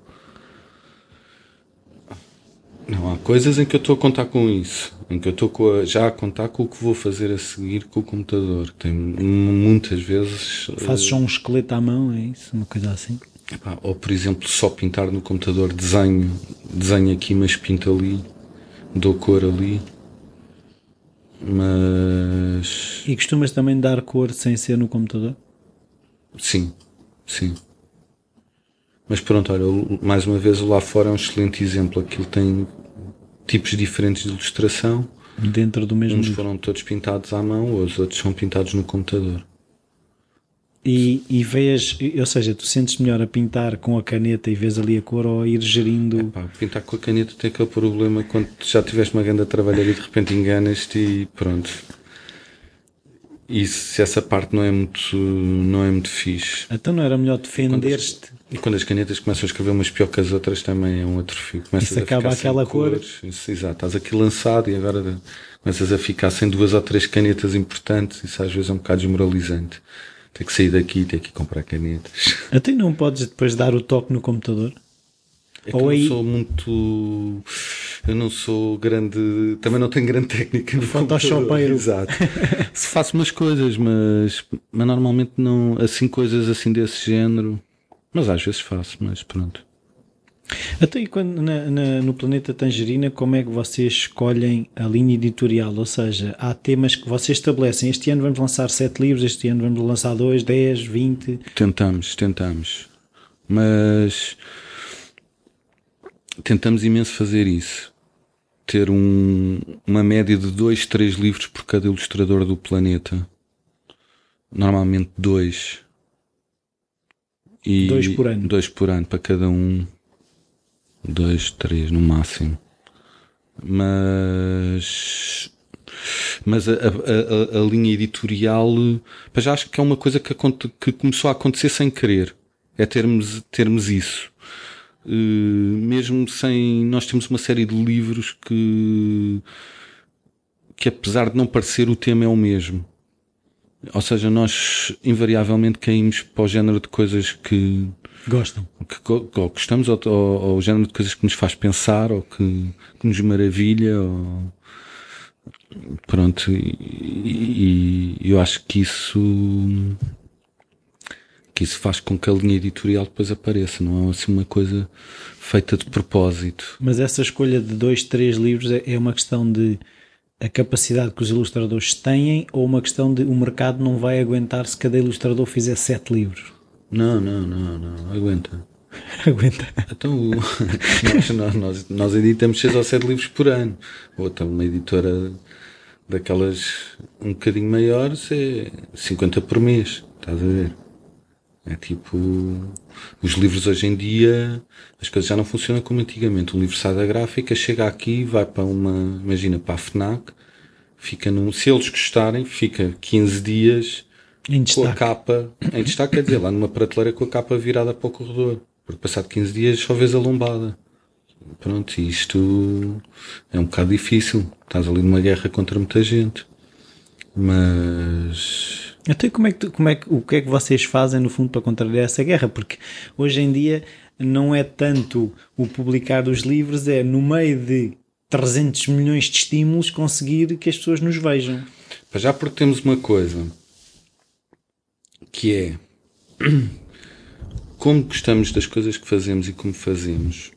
Não, há coisas em que eu estou a contar com isso, em que eu estou já a contar com o que vou fazer a seguir com o computador. Tem muitas vezes. Fazes só um esqueleto à mão, é isso? Uma coisa assim? Epá, ou por exemplo, só pintar no computador, desenho, desenho aqui, mas pinto ali, dou cor ali. Mas. E costumas também dar cor sem ser no computador? Sim, sim. Mas pronto, olha, mais uma vez o lá fora é um excelente exemplo. Aquilo tem tipos diferentes de ilustração. Dentro do mesmo. Uns foram todos pintados à mão, os outros são pintados no computador. E, e vês, ou seja, tu sentes melhor a pintar com a caneta e vês ali a cor ou a ir gerindo. Epá, pintar com a caneta tem aquele problema quando já tiveste uma grande a trabalhar e de repente enganas-te e pronto. E se essa parte não é muito, não é muito fixe. Então não era melhor defender-te? E quando as canetas começam a escrever umas pior que as outras também é um atrofio. Começas Isso acaba aquela cor. Isso, exato, estás aqui lançado e agora começas a ficar sem duas ou três canetas importantes. Isso às vezes é um bocado desmoralizante ter que sair daqui, ter que comprar canetas. Até não podes depois dar o toque no computador? É Ou eu aí... sou muito. Eu não sou grande. Também não tenho grande técnica Photoshopeiro. Exato. Se faço umas coisas, mas, mas normalmente não. Assim, coisas assim desse género. Mas às vezes faço, mas pronto. Até e quando na, na, no Planeta Tangerina, como é que vocês escolhem a linha editorial? Ou seja, há temas que vocês estabelecem. Este ano vamos lançar 7 livros, este ano vamos lançar 2, 10, 20. Tentamos, tentamos. Mas tentamos imenso fazer isso. Ter um, uma média de 2, 3 livros por cada ilustrador do planeta. Normalmente 2. E dois por ano. Dois por ano para cada um dois, três no máximo. Mas mas a, a, a, linha editorial já acho que é uma coisa que, que, começou a acontecer sem querer é termos, termos isso mesmo sem nós temos uma série de livros que que apesar de não parecer o tema é o mesmo. Ou seja, nós invariavelmente caímos para o género de coisas que gostam, que, ou gostamos, ou, ou, ou, o género de coisas que nos faz pensar, ou que, que nos maravilha, ou pronto, e, e, eu acho que isso que isso faz com que a linha editorial depois apareça, não é assim uma coisa feita de propósito. Mas essa escolha de dois, três livros é, é uma questão de a capacidade que os ilustradores têm ou uma questão de o mercado não vai aguentar se cada ilustrador fizer sete livros? Não, não, não, não, aguenta. aguenta. Então, nós, nós, nós editamos seis ou sete livros por ano. Outra, uma editora daquelas um bocadinho maiores é 50 por mês, estás a ver? É tipo, os livros hoje em dia, as coisas já não funcionam como antigamente. Um livro sai da gráfica, chega aqui, vai para uma, imagina, para a FNAC, fica num, se eles gostarem, fica 15 dias com a capa, em destaque, quer dizer, lá numa prateleira com a capa virada para o corredor. Porque passado 15 dias só vês a lombada. Pronto, isto é um bocado difícil. Estás ali numa guerra contra muita gente. Mas então, como é que, como é que, o que é que vocês fazem no fundo para contrariar essa guerra? Porque hoje em dia não é tanto o publicar os livros, é no meio de 300 milhões de estímulos conseguir que as pessoas nos vejam. Já porque temos uma coisa, que é como gostamos das coisas que fazemos e como fazemos.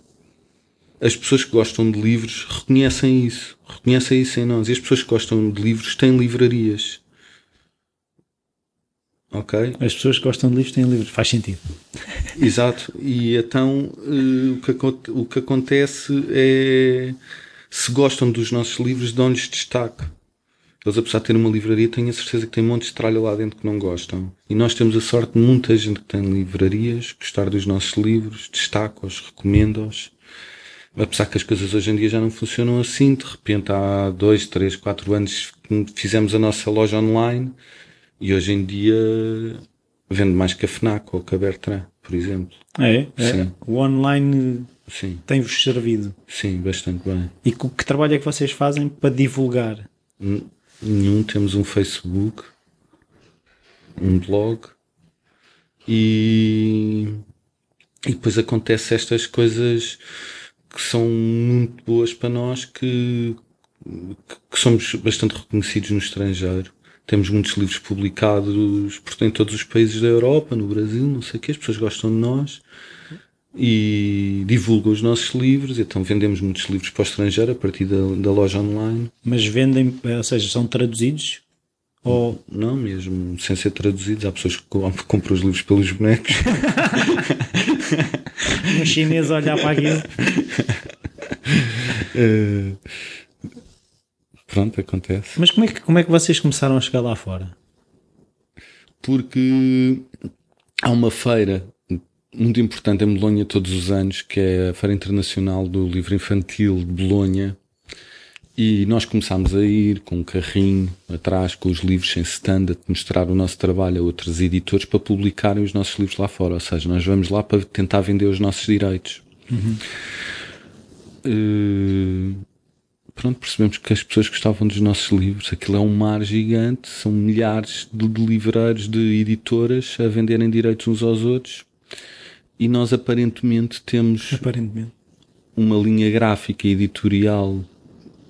As pessoas que gostam de livros reconhecem isso, reconhecem isso em nós. E as pessoas que gostam de livros têm livrarias. Ok? As pessoas que gostam de livros têm livros, faz sentido. Exato. E então uh, o, que, o que acontece é se gostam dos nossos livros, dão-lhes destaque. Eles, apesar de terem uma livraria, tenho a certeza que tem montes de tralha lá dentro que não gostam. E nós temos a sorte de muita gente que tem livrarias, gostar dos nossos livros, destaca-os, recomenda-os. Apesar que as coisas hoje em dia já não funcionam assim, de repente há dois, três, quatro anos fizemos a nossa loja online e hoje em dia vende mais que a FNAC ou que a Bertrand, por exemplo. É? é. Sim. O online tem-vos servido. Sim, bastante bem. E que, que trabalho é que vocês fazem para divulgar? Nenhum. Temos um Facebook, um blog e, e depois acontece estas coisas que são muito boas para nós que, que somos bastante reconhecidos no estrangeiro. Temos muitos livros publicados por, em todos os países da Europa, no Brasil, não sei o que, as pessoas gostam de nós e divulgam os nossos livros, então vendemos muitos livros para o estrangeiro a partir da, da loja online. Mas vendem, ou seja, são traduzidos? Ou... Não, mesmo sem ser traduzidos, há pessoas que compram os livros pelos bonecos. um chinês a olhar para aquilo. Uh, pronto, acontece. Mas como é, que, como é que vocês começaram a chegar lá fora? Porque há uma feira muito importante em Bolonha todos os anos, que é a Feira Internacional do Livro Infantil de Bolonha. E nós começámos a ir com um carrinho atrás, com os livros em stand, a mostrar o nosso trabalho a outros editores para publicarem os nossos livros lá fora. Ou seja, nós vamos lá para tentar vender os nossos direitos. Uhum. Uh, pronto, percebemos que as pessoas gostavam dos nossos livros. Aquilo é um mar gigante, são milhares de, de livreiros, de editoras a venderem direitos uns aos outros e nós aparentemente temos aparentemente. uma linha gráfica editorial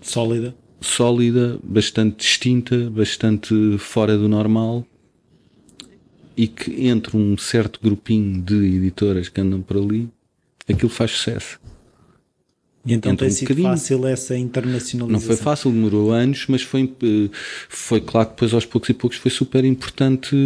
sólida, sólida, bastante distinta, bastante fora do normal e que entre um certo grupinho de editoras que andam por ali, aquilo faz sucesso. E então Entra tem um sido bocadinho. fácil essa internacionalização? Não foi fácil, demorou anos, mas foi, eh, foi claro que depois aos poucos e poucos foi super importante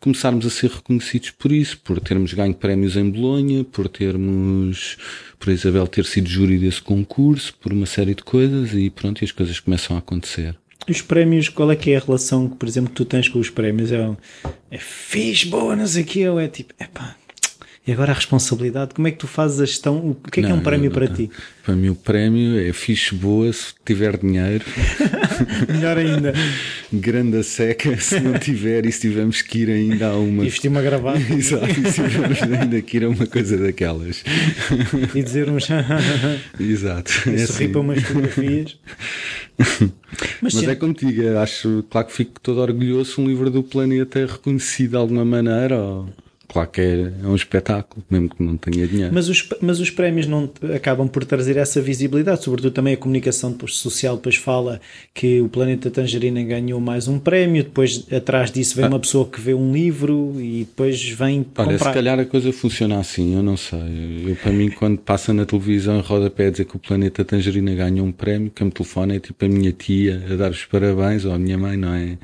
começarmos a ser reconhecidos por isso, por termos ganho prémios em Bolonha, por termos, por Isabel ter sido júri desse concurso, por uma série de coisas e pronto, e as coisas começam a acontecer. Os prémios, qual é que é a relação que, por exemplo, que tu tens com os prémios? É, é fixe, boa, não sei o que, ou é tipo, epá, e agora a responsabilidade, como é que tu fazes a gestão? O que é não, que é um prémio para ti? Para mim o prémio é fixe boa se tiver dinheiro. Melhor ainda. Grande a seca se não tiver e se tivermos que ir ainda a uma. E vestir uma gravata. Exato, e se tivermos ainda que ir a uma coisa daquelas. e dizer uns. Exato. E é sorrir assim. para umas fotografias. Mas, Mas é como digo, acho, claro que fico todo orgulhoso se um livro do planeta é reconhecido de alguma maneira. Ou Claro que é, é, um espetáculo, mesmo que não tenha dinheiro. Mas os, mas os prémios não acabam por trazer essa visibilidade, sobretudo também a comunicação social depois fala que o Planeta Tangerina ganhou mais um prémio, depois atrás disso vem ah. uma pessoa que vê um livro e depois vem Olha, comprar. se calhar a coisa funciona assim, eu não sei. Eu, para mim, quando passa na televisão rodapé a dizer que o Planeta Tangerina ganhou um prémio, que me telefona é tipo a minha tia a dar os parabéns, ou a minha mãe, não é?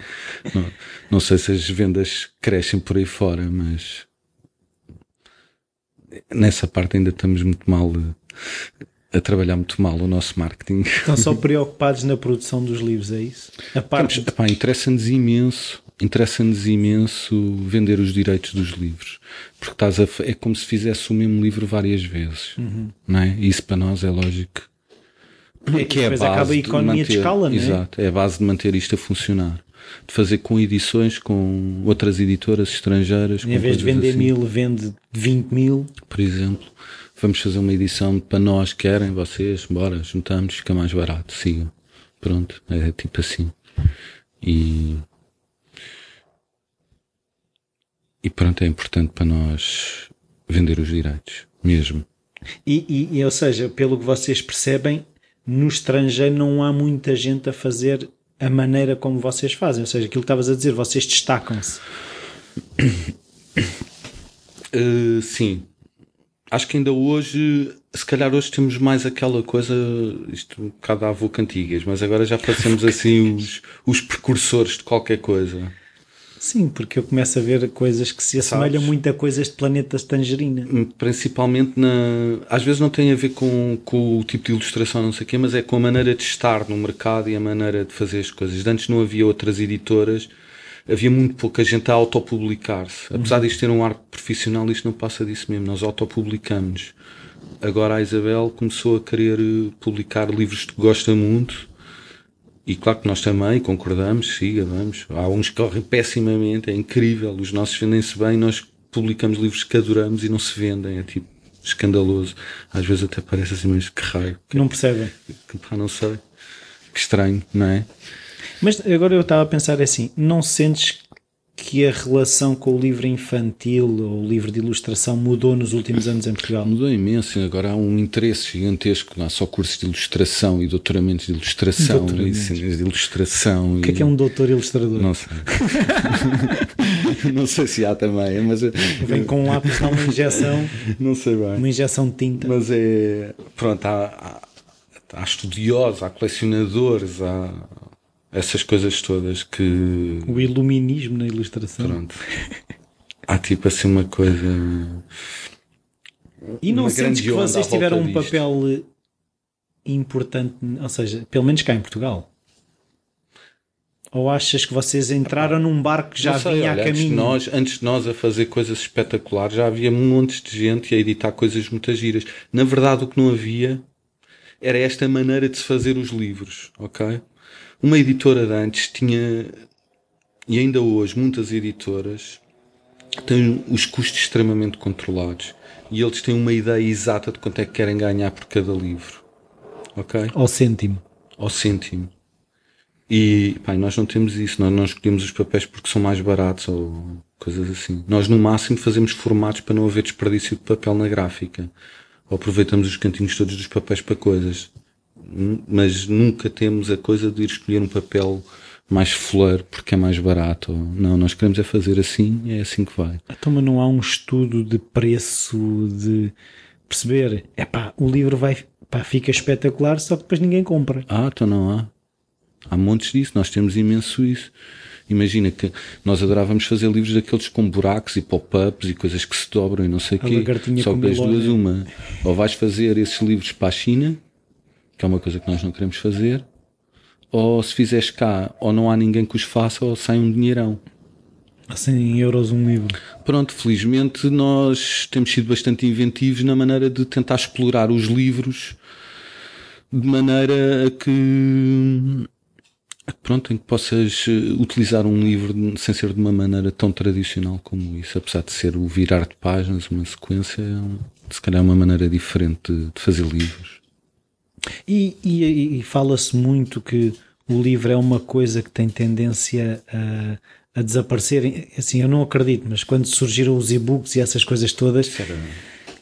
Não, não sei se as vendas crescem por aí fora, mas nessa parte ainda estamos muito mal a trabalhar muito mal o nosso marketing. Estão só preocupados na produção dos livros, é isso? A parte de... interessa-nos imenso, interessa-nos imenso vender os direitos dos livros, porque estás a, é como se fizesse o mesmo livro várias vezes, uhum. não é? Isso para nós é lógico. É que é a base acaba a economia de, manter, de escala, não é? Exato, é a base de manter isto a funcionar de fazer com edições, com outras editoras estrangeiras. Em vez de vender assim. mil, vende 20 mil. Por exemplo, vamos fazer uma edição para nós, querem vocês, bora, juntamos, fica mais barato, sigam. Pronto, é tipo assim. E. E pronto, é importante para nós vender os direitos, mesmo. E, e, e, ou seja, pelo que vocês percebem, no estrangeiro não há muita gente a fazer a maneira como vocês fazem. Ou seja, aquilo que estavas a dizer, vocês destacam-se. Uh, sim. Acho que ainda hoje, se calhar hoje temos mais aquela coisa, isto um bocado avô cantigas, mas agora já parecemos assim os, os precursores de qualquer coisa. Sim, porque eu começo a ver coisas que se assemelham Sabes? muito a coisas de planetas tangerina. Principalmente na. Às vezes não tem a ver com, com o tipo de ilustração, não sei o quê, mas é com a maneira de estar no mercado e a maneira de fazer as coisas. Antes não havia outras editoras, havia muito pouca gente a autopublicar-se. Apesar uhum. disto ter um arco profissional, isto não passa disso mesmo. Nós autopublicamos. Agora a Isabel começou a querer publicar livros que gosta muito e claro que nós também concordamos, siga, vamos. Há uns que correm pessimamente, é incrível. Os nossos vendem-se bem, nós publicamos livros que adoramos e não se vendem. É tipo escandaloso. Às vezes até parece assim, mas que raio. Que não percebem. Que, pá, não sei. Que estranho, não é? Mas agora eu estava a pensar assim: não sentes que a relação com o livro infantil ou o livro de ilustração mudou nos últimos anos em Portugal? Mudou imenso. Agora há um interesse gigantesco. Não há só cursos de ilustração e doutoramentos de ilustração e cenas de ilustração. O que é que é um doutor ilustrador? Não sei. não sei se há também, mas. Vem com um lápis, não uma injeção. Não sei bem. Uma injeção de tinta. Mas é. Pronto, há, há, há estudiosos, há colecionadores, há essas coisas todas que. O iluminismo na ilustração. Pronto. Há tipo assim uma coisa. E não sentes que vocês tiveram um papel importante, ou seja, pelo menos cá em Portugal? Ou achas que vocês entraram num barco que já sei, vinha olha, a caminho? Antes de, nós, antes de nós a fazer coisas espetaculares, já havia montes de gente a editar coisas muito giras. Na verdade, o que não havia era esta maneira de se fazer os livros, ok? Uma editora de antes tinha, e ainda hoje, muitas editoras têm os custos extremamente controlados e eles têm uma ideia exata de quanto é que querem ganhar por cada livro. Ok? Ao cêntimo. Ao cêntimo. E pá, nós não temos isso, nós não escolhemos os papéis porque são mais baratos ou coisas assim. Nós, no máximo, fazemos formatos para não haver desperdício de papel na gráfica. Ou aproveitamos os cantinhos todos dos papéis para coisas mas nunca temos a coisa de ir escolher um papel mais flor porque é mais barato. Não, nós queremos é fazer assim, é assim que vai. Então, mas não há um estudo de preço de perceber, é pá, o livro vai, pá, fica espetacular, só que depois ninguém compra. Ah, então não há. Há montes disso, nós temos imenso isso. Imagina que nós adorávamos fazer livros daqueles com buracos e pop-ups e coisas que se dobram e não sei o quê. Só que das duas, uma. Ou vais fazer esses livros para a China, que é uma coisa que nós não queremos fazer, ou se fizeres cá, ou não há ninguém que os faça, ou sai um dinheirão. A 100 euros um livro. Pronto, felizmente nós temos sido bastante inventivos na maneira de tentar explorar os livros de maneira a que pronto, em que possas eh, utilizar um livro sem ser de uma maneira tão tradicional como isso, apesar de ser o virar de páginas, uma sequência, se calhar é uma maneira diferente de fazer livros. E, e, e fala-se muito que o livro é uma coisa que tem tendência a, a, desaparecer. Assim, eu não acredito, mas quando surgiram os e-books e essas coisas todas,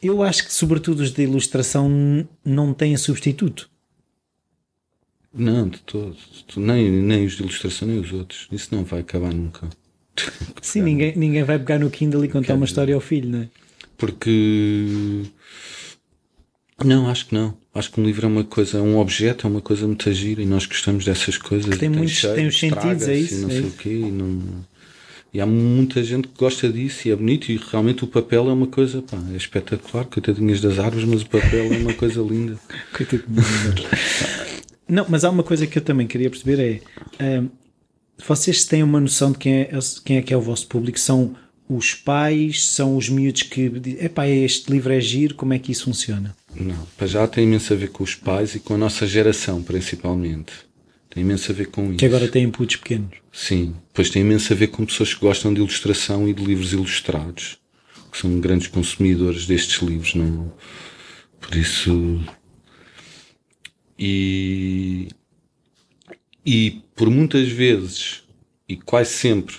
eu acho que, sobretudo, os de ilustração não têm substituto. Não, de todos. Nem, nem os de ilustração, nem os outros. Isso não vai acabar nunca. Sim, ninguém, ninguém vai pegar no Kindle e contar uma história ao filho, não é? Porque. Não, acho que não. Acho que um livro é uma coisa, um objeto, é uma coisa muito gira e nós gostamos dessas coisas. tem muitos, tem os sentidos, é isso. E não é sei isso. o quê. E, não... e há muita gente que gosta disso e é bonito e realmente o papel é uma coisa, pá, é espetacular. Coitadinhas das árvores, mas o papel é uma coisa linda. Coitadinhas Não, mas há uma coisa que eu também queria perceber é, um, vocês têm uma noção de quem é, quem é que é o vosso público? São os pais, são os miúdos que epá, este livro é giro, como é que isso funciona? Não, para já tem imenso a ver com os pais e com a nossa geração, principalmente. Tem imenso a ver com isso. Que agora tem inputs pequenos. Sim, pois tem imenso a ver com pessoas que gostam de ilustração e de livros ilustrados, que são grandes consumidores destes livros, não? Por isso. E. E por muitas vezes, e quase sempre,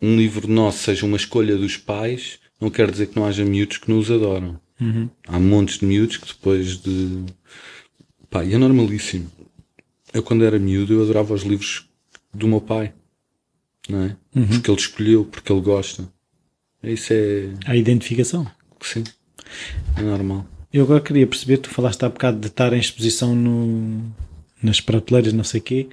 um livro nosso seja uma escolha dos pais, não quer dizer que não haja miúdos que nos adoram. Uhum. Há montes de miúdos que depois de. Pá, e é normalíssimo. Eu, quando era miúdo, eu adorava os livros do meu pai. não é? Uhum. Porque ele escolheu, porque ele gosta. Isso é. A identificação. Sim. É normal. Eu agora queria perceber, tu falaste há bocado de estar em exposição no, nas prateleiras, não sei o quê.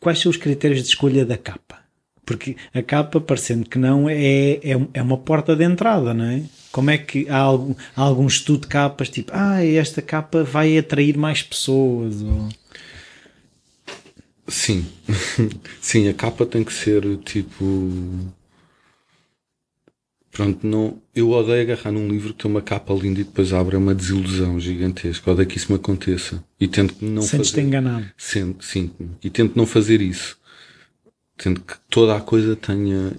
Quais são os critérios de escolha da capa? Porque a capa, parecendo que não, é, é, é uma porta de entrada, não é? Como é que há algum, há algum estudo de capas, tipo, ah, esta capa vai atrair mais pessoas? Ou... Sim. Sim, a capa tem que ser tipo Pronto, não, eu odeio agarrar num livro que tem uma capa linda e depois abre uma desilusão gigantesca. Odeio que isso me aconteça. E tento não Sentes fazer. enganado. Sinto-me. E tento não fazer isso. Tento que toda a coisa tenha.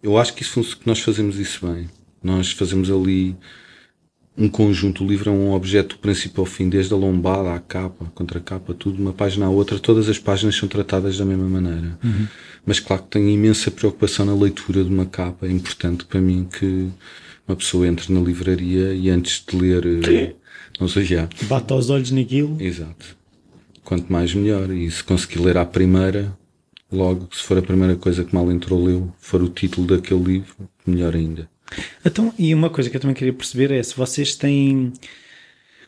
Eu acho que, isso, que nós fazemos isso bem. Nós fazemos ali um conjunto. O livro é um objeto do princípio ao fim, desde a lombada à capa, contra a capa, tudo, uma página à outra. Todas as páginas são tratadas da mesma maneira. Uhum. Mas claro que tenho imensa preocupação na leitura de uma capa. É importante para mim que uma pessoa entre na livraria e antes de ler, eh, não sei já. Bata os olhos naquilo. Exato. Quanto mais melhor. E se conseguir ler à primeira, logo, se for a primeira coisa que mal entrou, leu, for o título daquele livro, melhor ainda. Então, e uma coisa que eu também queria perceber é se vocês têm,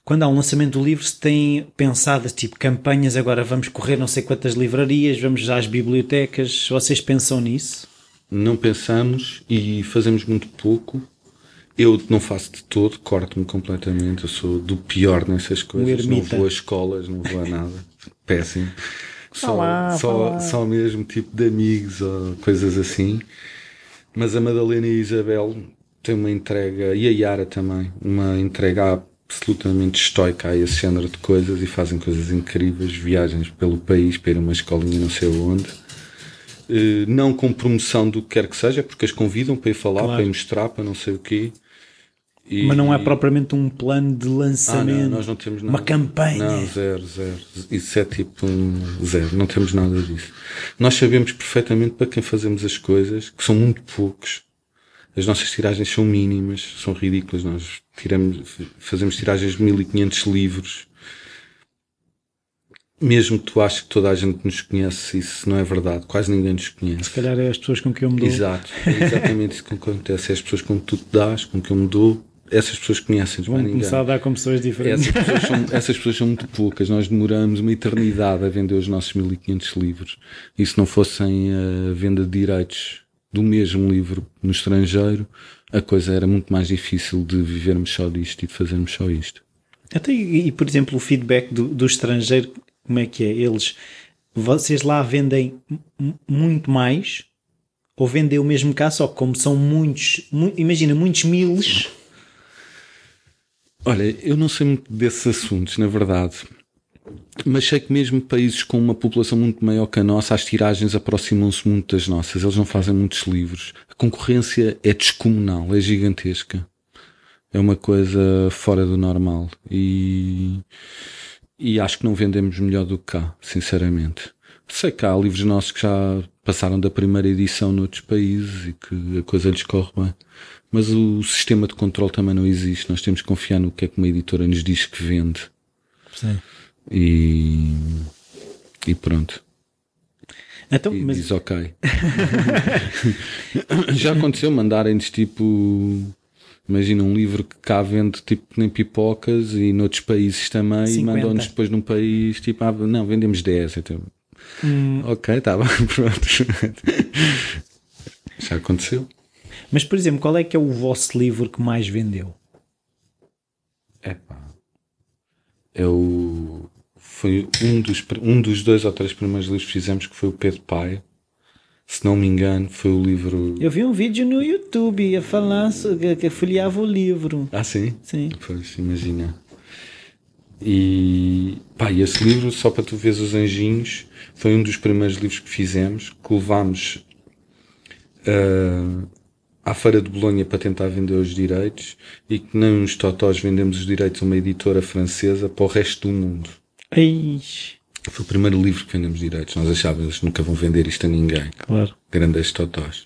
quando há um lançamento do livro, se têm pensado tipo campanhas, agora vamos correr não sei quantas livrarias, vamos às bibliotecas, vocês pensam nisso? Não pensamos e fazemos muito pouco. Eu não faço de todo, corto-me completamente. Eu sou do pior nessas coisas. Não vou a escolas, não vou a nada. Péssimo. Só, olá, só, olá. só mesmo tipo de amigos ou coisas assim. Mas a Madalena e a Isabel têm uma entrega, e a Yara também, uma entrega absolutamente estoica a esse género de coisas e fazem coisas incríveis, viagens pelo país para ir a uma escolinha não sei onde. Uh, não com promoção do que quer que seja, porque as convidam para ir falar, claro. para ir mostrar, para não sei o quê. E, Mas não é propriamente um plano de lançamento. Ah, não, nós não temos nada. Uma campanha. Não, zero, zero. Isso é tipo um zero. Não temos nada disso. Nós sabemos perfeitamente para quem fazemos as coisas, que são muito poucos. As nossas tiragens são mínimas, são ridículas. Nós tiramos, fazemos tiragens de 1500 livros. Mesmo que tu aches que toda a gente nos conhece, isso não é verdade. Quase ninguém nos conhece. Se calhar é as pessoas com quem eu me dou. Exato. É exatamente isso que acontece. É as pessoas com que tu te dás, com quem eu me dou essas pessoas conhecem-nos Vão começar a dar com pessoas diferentes. Essas pessoas, são, essas pessoas, são, muito poucas. Nós demoramos uma eternidade a vender os nossos 1500 livros. E se não fossem a venda de direitos do mesmo livro no estrangeiro, a coisa era muito mais difícil de vivermos só disto e de fazermos só isto. Até, e, por exemplo, o feedback do, do estrangeiro, como é que é? Eles, vocês lá vendem muito mais ou vendem o mesmo cá, só que como são muitos, mu imagina, muitos miles Olha, eu não sei muito desses assuntos, na verdade. Mas sei que mesmo países com uma população muito maior que a nossa, as tiragens aproximam-se muito das nossas. Eles não fazem muitos livros. A concorrência é descomunal, é gigantesca. É uma coisa fora do normal. E, e acho que não vendemos melhor do que cá, sinceramente. Sei que há livros nossos que já passaram da primeira edição noutros países e que a coisa lhes corre bem. Mas o sistema de controle também não existe. Nós temos que confiar no que é que uma editora nos diz que vende. Sim. E, e pronto. Então, e mas... diz ok. Já aconteceu mandarem-nos tipo. Imagina um livro que cá vende tipo nem pipocas e noutros países também 50. e mandam-nos depois num país tipo, ah, não, vendemos 10. Então, hum. Ok, tá pronto. Já aconteceu. Mas, por exemplo, qual é que é o vosso livro que mais vendeu? Epá. É o. Foi um dos, um dos dois ou três primeiros livros que fizemos, que foi o Pedro Pai. Se não me engano, foi o livro. Eu vi um vídeo no YouTube a falar que, que folheava o livro. Ah, sim? Sim. Pois, imagina. E pá, e esse livro, só para tu veres os anjinhos, foi um dos primeiros livros que fizemos, que levámos uh, à Feira de Bolonha para tentar vender os direitos e que nem uns totós vendemos os direitos a uma editora francesa para o resto do mundo. Eish. Foi o primeiro livro que vendemos direitos. Nós achávamos que nunca vão vender isto a ninguém. Claro. Grandes totós.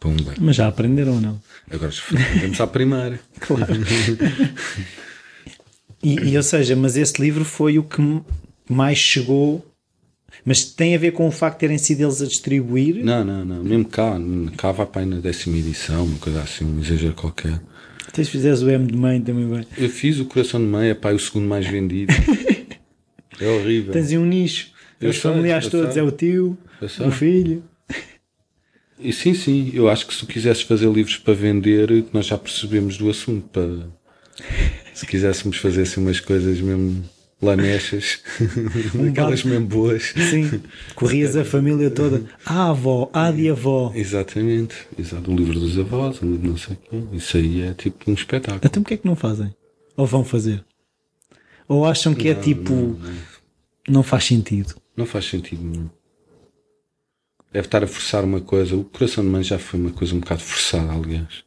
Pumba. Mas já aprenderam ou não? Agora vendemos à primeira. claro. e, e, ou seja, mas esse livro foi o que mais chegou Mas tem a ver com o facto de terem sido eles a distribuir? Não, não, não. Mesmo cá, cá vai para aí na décima edição, uma coisa assim, um exagero qualquer. Até se fizeres o M de mãe também vai. Eu fiz o Coração de Mãe, é pá, é o segundo mais vendido. é horrível. Tens um nicho. Eu Os sei, familiares todos, sei. é o tio, o filho. E sim, sim, eu acho que se tu quisesses fazer livros para vender, nós já percebemos do assunto. Para... Se quiséssemos fazer assim umas coisas mesmo lamechas, aquelas bar- mesmo boas. Sim. Corrias a família toda. Ah, avó, ah, de avó. Exatamente, exato. O livro dos avós, um livro não sei o quê. Isso aí é tipo um espetáculo. Então porquê é que não fazem? Ou vão fazer? Ou acham que é tipo. Não, faz sentido. Não faz sentido nenhum. Deve estar a forçar uma coisa. O coração de mãe já foi uma coisa um bocado forçada, aliás.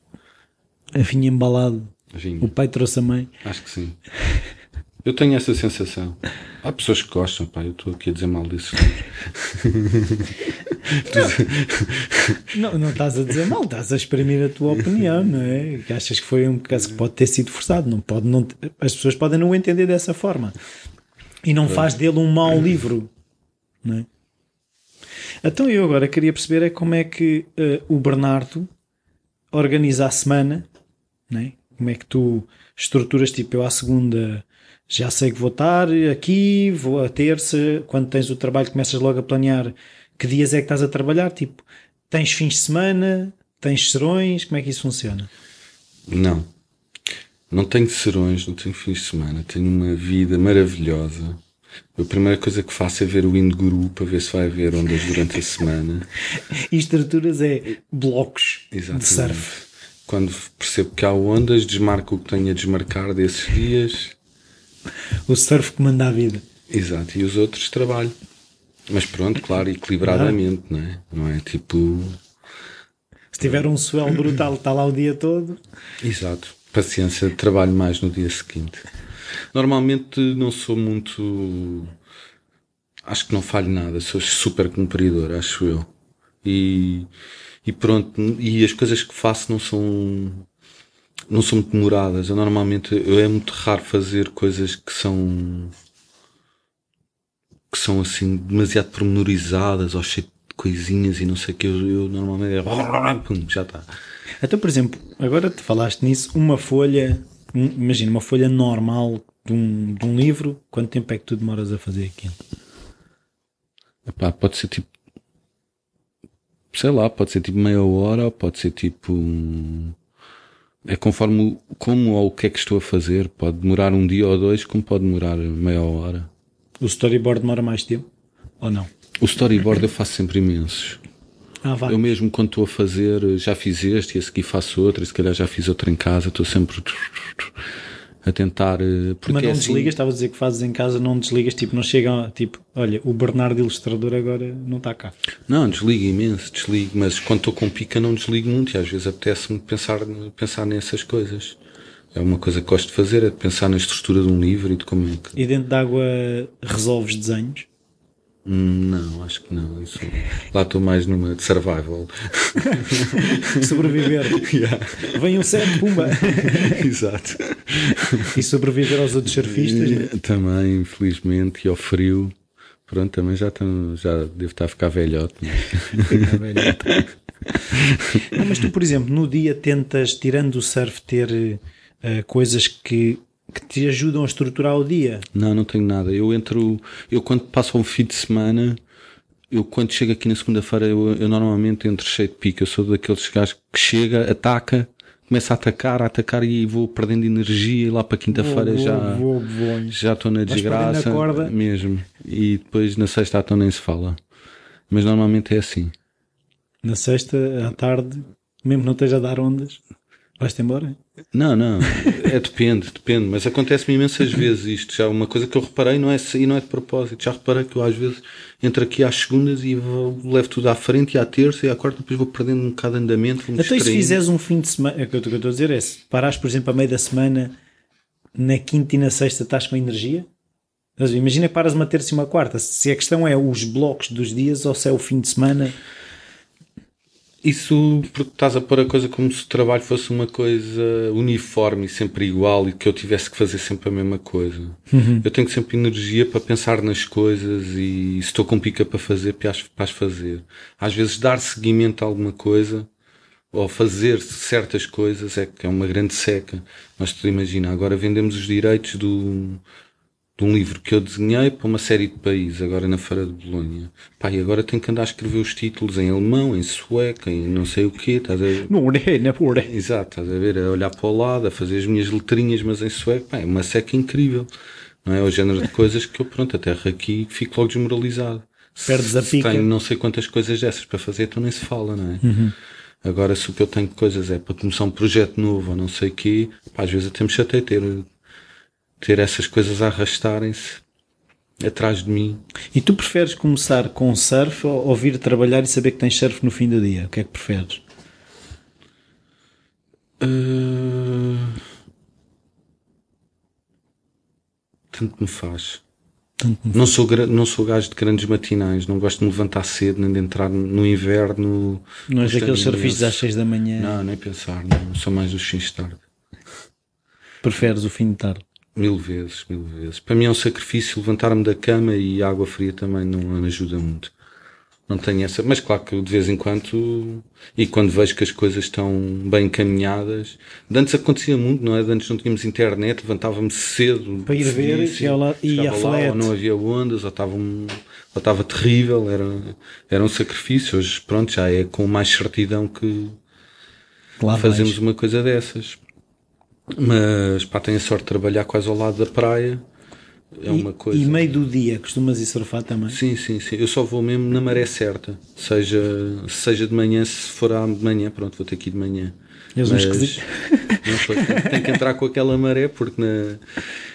A vinha embalado. Vinha. O pai trouxe a mãe. Acho que sim. Eu tenho essa sensação. Há pessoas que gostam, pá, eu estou aqui a dizer mal disso. Não, não estás a dizer mal, estás a exprimir a tua opinião, não é? Que achas que foi um caso que pode ter sido forçado. Não pode, não, as pessoas podem não o entender dessa forma. E não faz dele um mau livro, não é? Então eu agora queria perceber é como é que eh, o Bernardo organiza a semana, não é? Como é que tu estruturas, tipo, eu à segunda já sei que vou estar aqui, vou à terça, quando tens o trabalho começas logo a planear que dias é que estás a trabalhar, tipo, tens fins de semana, tens serões, como é que isso funciona? Não. Não tenho serões, não tenho fins de semana. Tenho uma vida maravilhosa. A primeira coisa que faço é ver o Indo Guru para ver se vai haver ondas durante a semana. E estruturas é blocos de Exatamente. surf. Quando percebo que há ondas, desmarco o que tenho a desmarcar desses dias. O surf que manda a vida. Exato. E os outros trabalho. Mas pronto, claro, equilibradamente, não é? Não é tipo. Se tiver um swell brutal, está lá o dia todo. Exato. Paciência, trabalho mais no dia seguinte. Normalmente não sou muito. Acho que não falho nada, sou super cumpridor, acho eu. E, e pronto, e as coisas que faço não são. Não são muito demoradas. Eu normalmente eu é muito raro fazer coisas que são que são assim demasiado pormenorizadas ou cheias de coisinhas e não sei o que. Eu, eu normalmente é pum, já está. Então, por exemplo, agora te falaste nisso, uma folha, imagina, uma folha normal de um, de um livro, quanto tempo é que tu demoras a fazer aquilo? Epá, pode ser tipo. Sei lá, pode ser tipo meia hora, pode ser tipo. É conforme como ou o que é que estou a fazer. Pode demorar um dia ou dois, como pode demorar meia hora. O storyboard demora mais tempo? Ou não? O storyboard eu faço sempre imensos. Ah. Eu mesmo quando estou a fazer, já fiz este e a seguir faço outro, e se calhar já fiz outro em casa, estou sempre a tentar. eh, Porque Mas não é assim- desligas, estava a dizer que fazes em casa, não desligas, tipo, não chega, tipo, olha, o Bernardo ilustrador agora não está cá. Não, desligo imenso, desligo, mas quando estou com pica não desligo muito e às vezes apetece-me pensar, pensar nessas coisas. É uma coisa que gosto de fazer, é de pensar na estrutura de um livro e de como é que. E dentro de água resolves desenhos? Hum, Não, acho que não. Isso... Lá estou mais numa de survival. Sobreviver. Yeah. Vem um certo, pumba! Exato. e sobreviver aos outros surfistas. né? Também, infelizmente, e ao frio. Pronto, também já, estão, já devo estar a ficar velhote. mas- Fica velhote. Não, mas tu, por exemplo, no dia tentas, tirando o surf, ter eh, coisas que, que te ajudam a estruturar o dia. Não, não tenho nada. Eu entro. Eu quando passo um fim de semana, eu quando chego aqui na segunda-feira, eu, eu normalmente entro cheio de pica. Eu sou daqueles gajos que chega, ataca, começa a atacar, a atacar e vou perdendo energia e lá para quinta-feira já. vou, vou. Já estou na desgraça. Mesmo. E depois na sexta então nem se fala. Mas normalmente é assim. Na sexta à tarde, mesmo não esteja a dar ondas, vais-te embora. Não, não. É depende, depende. Mas acontece-me imensas vezes isto. Já uma coisa que eu reparei não é, e não é de propósito. Já reparei que eu às vezes entro aqui às segundas e vou, levo tudo à frente e à terça e à quarta, depois vou perdendo um bocado de andamento. vou-me Então, se fizeres um fim de semana, é o que eu estou a dizer é, se parares, por exemplo, a meio da semana, na quinta e na sexta estás com energia? Imagina que paras uma terça e uma quarta. Se a questão é os blocos dos dias ou se é o fim de semana, Isso porque estás a pôr a coisa como se o trabalho fosse uma coisa uniforme e sempre igual e que eu tivesse que fazer sempre a mesma coisa. Uhum. Eu tenho sempre energia para pensar nas coisas e se estou com pica para fazer, para as fazer. Às vezes dar seguimento a alguma coisa ou fazer certas coisas é que é uma grande seca. Mas tu imagina, agora vendemos os direitos do, de um livro que eu desenhei para uma série de países, agora na Feira de Bolonha. Pá, e agora tenho que andar a escrever os títulos em alemão, em sueco, em não sei o quê. Estás a... Não é, não é Exato, estás a ver, a olhar para o lado, a fazer as minhas letrinhas, mas em sueco. Pá, é uma seca incrível. Não é? O género de coisas que eu, pronto, aterro aqui e fico logo desmoralizado. Perdes a pica. Tenho não sei quantas coisas dessas para fazer, então nem se fala, não é? Uhum. Agora, se o que eu tenho de coisas é para começar um projeto novo ou não sei o quê, pá, às vezes até me chatei ter, ter essas coisas a arrastarem-se atrás de mim. E tu preferes começar com surf ou, ou vir trabalhar e saber que tens surf no fim do dia? O que é que preferes? Uh... Tanto me faz. Tanto me Não sou, não sou gajo de grandes matinais, não gosto de me levantar cedo, nem de entrar no inverno. Não és daqueles surfistas às 6 da manhã. Não, nem pensar, não. Sou mais dos fins de tarde. Preferes o fim de tarde. Mil vezes, mil vezes. Para mim é um sacrifício levantar-me da cama e a água fria também não me ajuda muito. Não tenho essa. Mas claro que de vez em quando, e quando vejo que as coisas estão bem encaminhadas, de antes acontecia muito, não é? De antes não tínhamos internet, levantava-me cedo Para ir ver, chegava lá- e a lá, ou não havia ondas, ou estava, um, ou estava terrível, era, era um sacrifício. Hoje, pronto, já é com mais certidão que, Lá fazemos vais. uma coisa dessas. Mas pá, tenho a sorte de trabalhar quase ao lado da praia. É uma e, coisa. e meio do dia costumas ir surfar também? Sim, sim, sim. Eu só vou mesmo na maré certa. Seja, seja de manhã, se for à de manhã, pronto, vou ter que ir de manhã. Um Mas-. Não, tem, que entrar com aquela maré, porque na,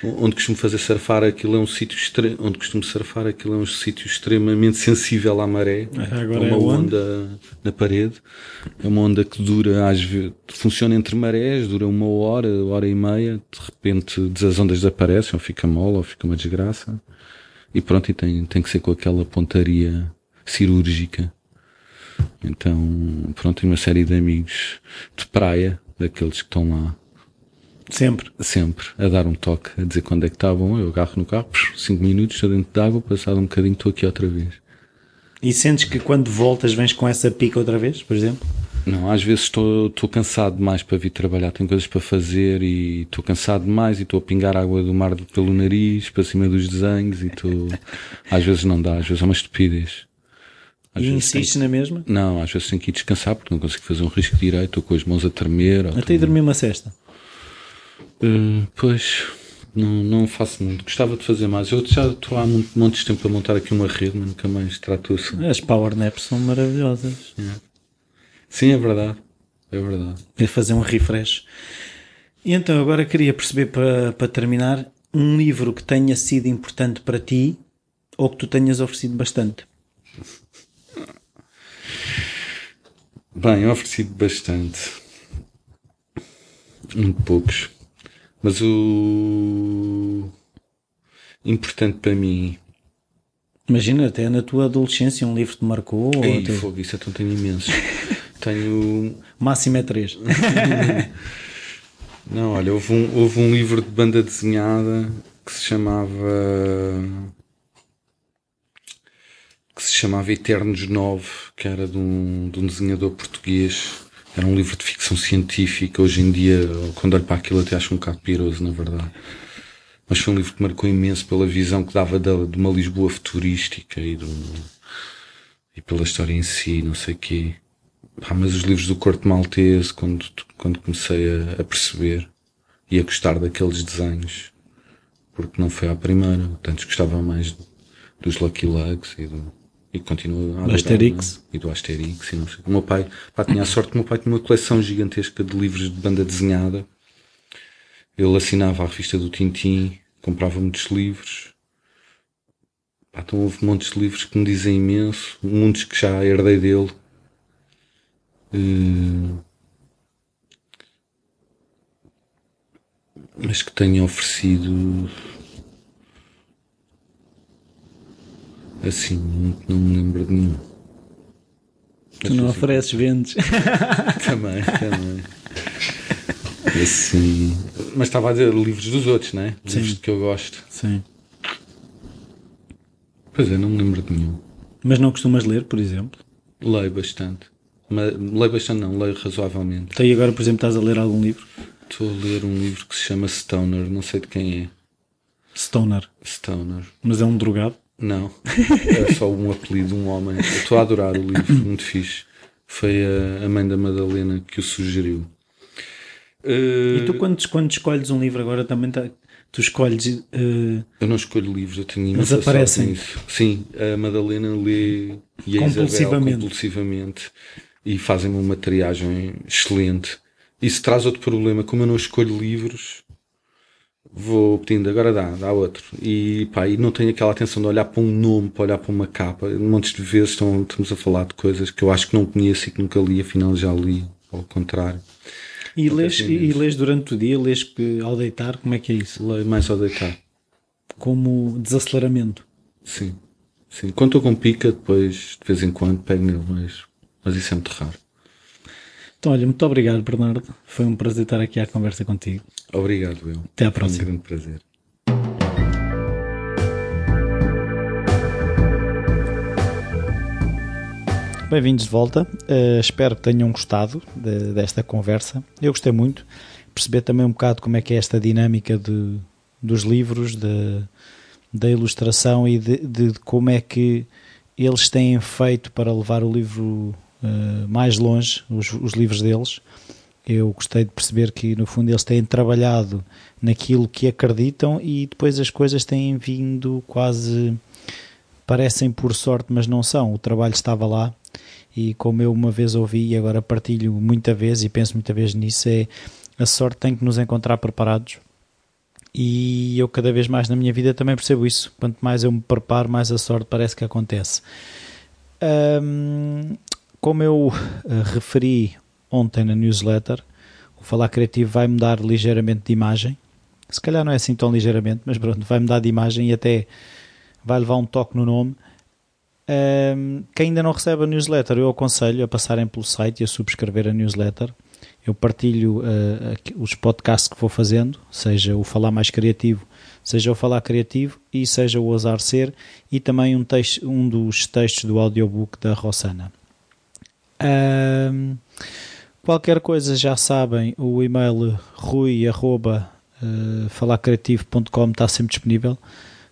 onde costumo fazer surfar aquilo é um sítio extre- onde costumo surfar aquilo é um sítio extremamente sensível à maré. Agora é é uma onde? onda na parede. É uma onda que dura às vezes, funciona entre marés, dura uma hora, hora e meia, de repente as ondas desaparecem, ou fica mole, ou fica uma desgraça. E pronto, e tem, tem que ser com aquela pontaria cirúrgica. Então, pronto, tenho uma série de amigos de praia, daqueles que estão lá Sempre. sempre a dar um toque, a dizer quando é que está bom. Eu agarro no carro, 5 minutos, estou dentro de água, passado um bocadinho estou aqui outra vez. E sentes que quando voltas vens com essa pica outra vez, por exemplo? Não, às vezes estou, estou cansado demais para vir trabalhar, tenho coisas para fazer e estou cansado demais e estou a pingar água do mar pelo nariz, para cima dos desenhos e estou. Às vezes não dá, às vezes é uma estupidez. Às e vezes tenho- na mesma? Não, às vezes tenho que ir descansar porque não consigo fazer um risco direito, estou com as mãos a tremer. ou Até estou- ir dormir uma cesta. Uh, pois, não, não faço muito. Gostava de fazer mais. Eu já estou há muito, de tempo a montar aqui uma rede, mas nunca mais trato isso. As power naps são maravilhosas. Sim, é verdade. É verdade. É fazer um refresh. E então agora queria perceber para, para terminar um livro que tenha sido importante para ti ou que tu tenhas oferecido bastante. Bem, eu ofereci bastante. Muito poucos. Mas o importante para mim. Imagina, até na tua adolescência um livro te marcou. ou Ei, até- fogo, isso então tenho imensos. tenho. Máximo é 3. Não, olha, houve um, houve um livro de banda desenhada que se chamava. Se chamava Eternos 9, que era de um, de um desenhador português. Era um livro de ficção científica. Hoje em dia, quando olho para aquilo, até acho um bocado piroso, na verdade. Mas foi um livro que marcou imenso pela visão que dava da- de uma Lisboa futurística e, do, e pela história em si, não sei o quê. Pá, mas os livros do Corte Maltese, quando, quando comecei a, a perceber e a gostar daqueles desenhos, porque não foi à primeira, tantos gostava mais dos Lucky Lugs e do. E continuo a Asterix. né? E do Asterix e não sei. O meu pai, pá, tinha a sorte que o meu pai tinha uma coleção gigantesca de livros de banda desenhada. Ele assinava a revista do Tintim, comprava muitos livros. Pá, então houve montes de livros que me dizem imenso, muitos que já herdei dele. Eh, mas que tenha oferecido assim, não, não me lembro de nenhum. Tu não ofereces, vendes. também, também. Assim, mas estava a dizer livros dos outros, não é? Sim. Livros que eu gosto. Sim. Pois é, não me lembro de nenhum. Mas não costumas ler, por exemplo? Leio bastante. Mas, leio bastante, não, leio razoavelmente. Então, e agora, por exemplo, estás a ler algum livro? Estou a ler um livro que se chama Stoner, não sei de quem é. Stoner? Stoner. Mas é um drogado? Não, é só um apelido de um homem. Estou a adorar o livro, muito fixe. Foi a, a mãe da Madalena que o sugeriu. Uh, e tu, quando, quando escolhes um livro agora, também tá, tu escolhes. Uh, eu não escolho livros, eu tenho Mas aparecem. Sim, a Madalena lê e a Isabel compulsivamente e fazem-me uma triagem excelente. Isso traz outro problema, como eu não escolho livros, vou pedindo, agora dá, dá outro. E, pá, e não tenho aquela atenção de olhar para um nome, para olhar para uma capa. Montes de vezes estão, estamos a falar de coisas que eu acho que não conheço e que nunca li, afinal já li, ao contrário. E lês, e lês durante o dia, lês ao deitar, como é que é isso? Leio mais ao deitar. Como desaceleramento? Sim, sim. Quando estou com pica, depois, de vez em quando, pego nele, mas, mas isso é muito raro. Então, olha, muito obrigado, Bernardo. Foi um prazer estar aqui à conversa contigo. Obrigado, eu. Até à próxima. Foi um grande prazer. Bem-vindos de volta. Uh, espero que tenham gostado de, desta conversa. Eu gostei muito. Perceber também um bocado como é que é esta dinâmica de, dos livros, de, da ilustração e de, de, como é que eles têm feito para levar o livro uh, mais longe, os, os, livros deles. Eu gostei de perceber que, no fundo, eles têm trabalhado naquilo que acreditam e depois as coisas têm vindo quase. parecem por sorte, mas não são. O trabalho estava lá e, como eu uma vez ouvi e agora partilho muita vez e penso muita vez nisso, é a sorte tem que nos encontrar preparados. E eu, cada vez mais na minha vida, também percebo isso. Quanto mais eu me preparo, mais a sorte parece que acontece. Como eu uh, referi ontem na newsletter, o Falar Criativo vai mudar ligeiramente de imagem. Se calhar não é assim tão ligeiramente, mas pronto, vai mudar de imagem e até vai levar um toque no nome. Um, quem ainda não recebe a newsletter, eu aconselho a passarem pelo site e a subscrever a newsletter. Eu partilho uh, os podcasts que vou fazendo, seja o Falar Mais Criativo, seja o Falar Criativo e seja o Ousar Ser, e também um, texto, um dos textos do audiobook da Rossana. Um, qualquer coisa já sabem, o e-mail rui.falacreativo.com eh, está sempre disponível.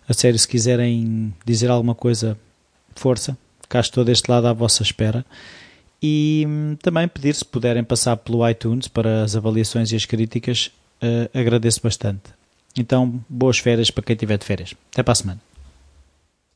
A sério, se quiserem dizer alguma coisa, força, cá estou deste lado à vossa espera. E hum, também pedir se puderem passar pelo iTunes para as avaliações e as críticas, uh, agradeço bastante. Então, boas férias para quem tiver de férias. Até para a semana.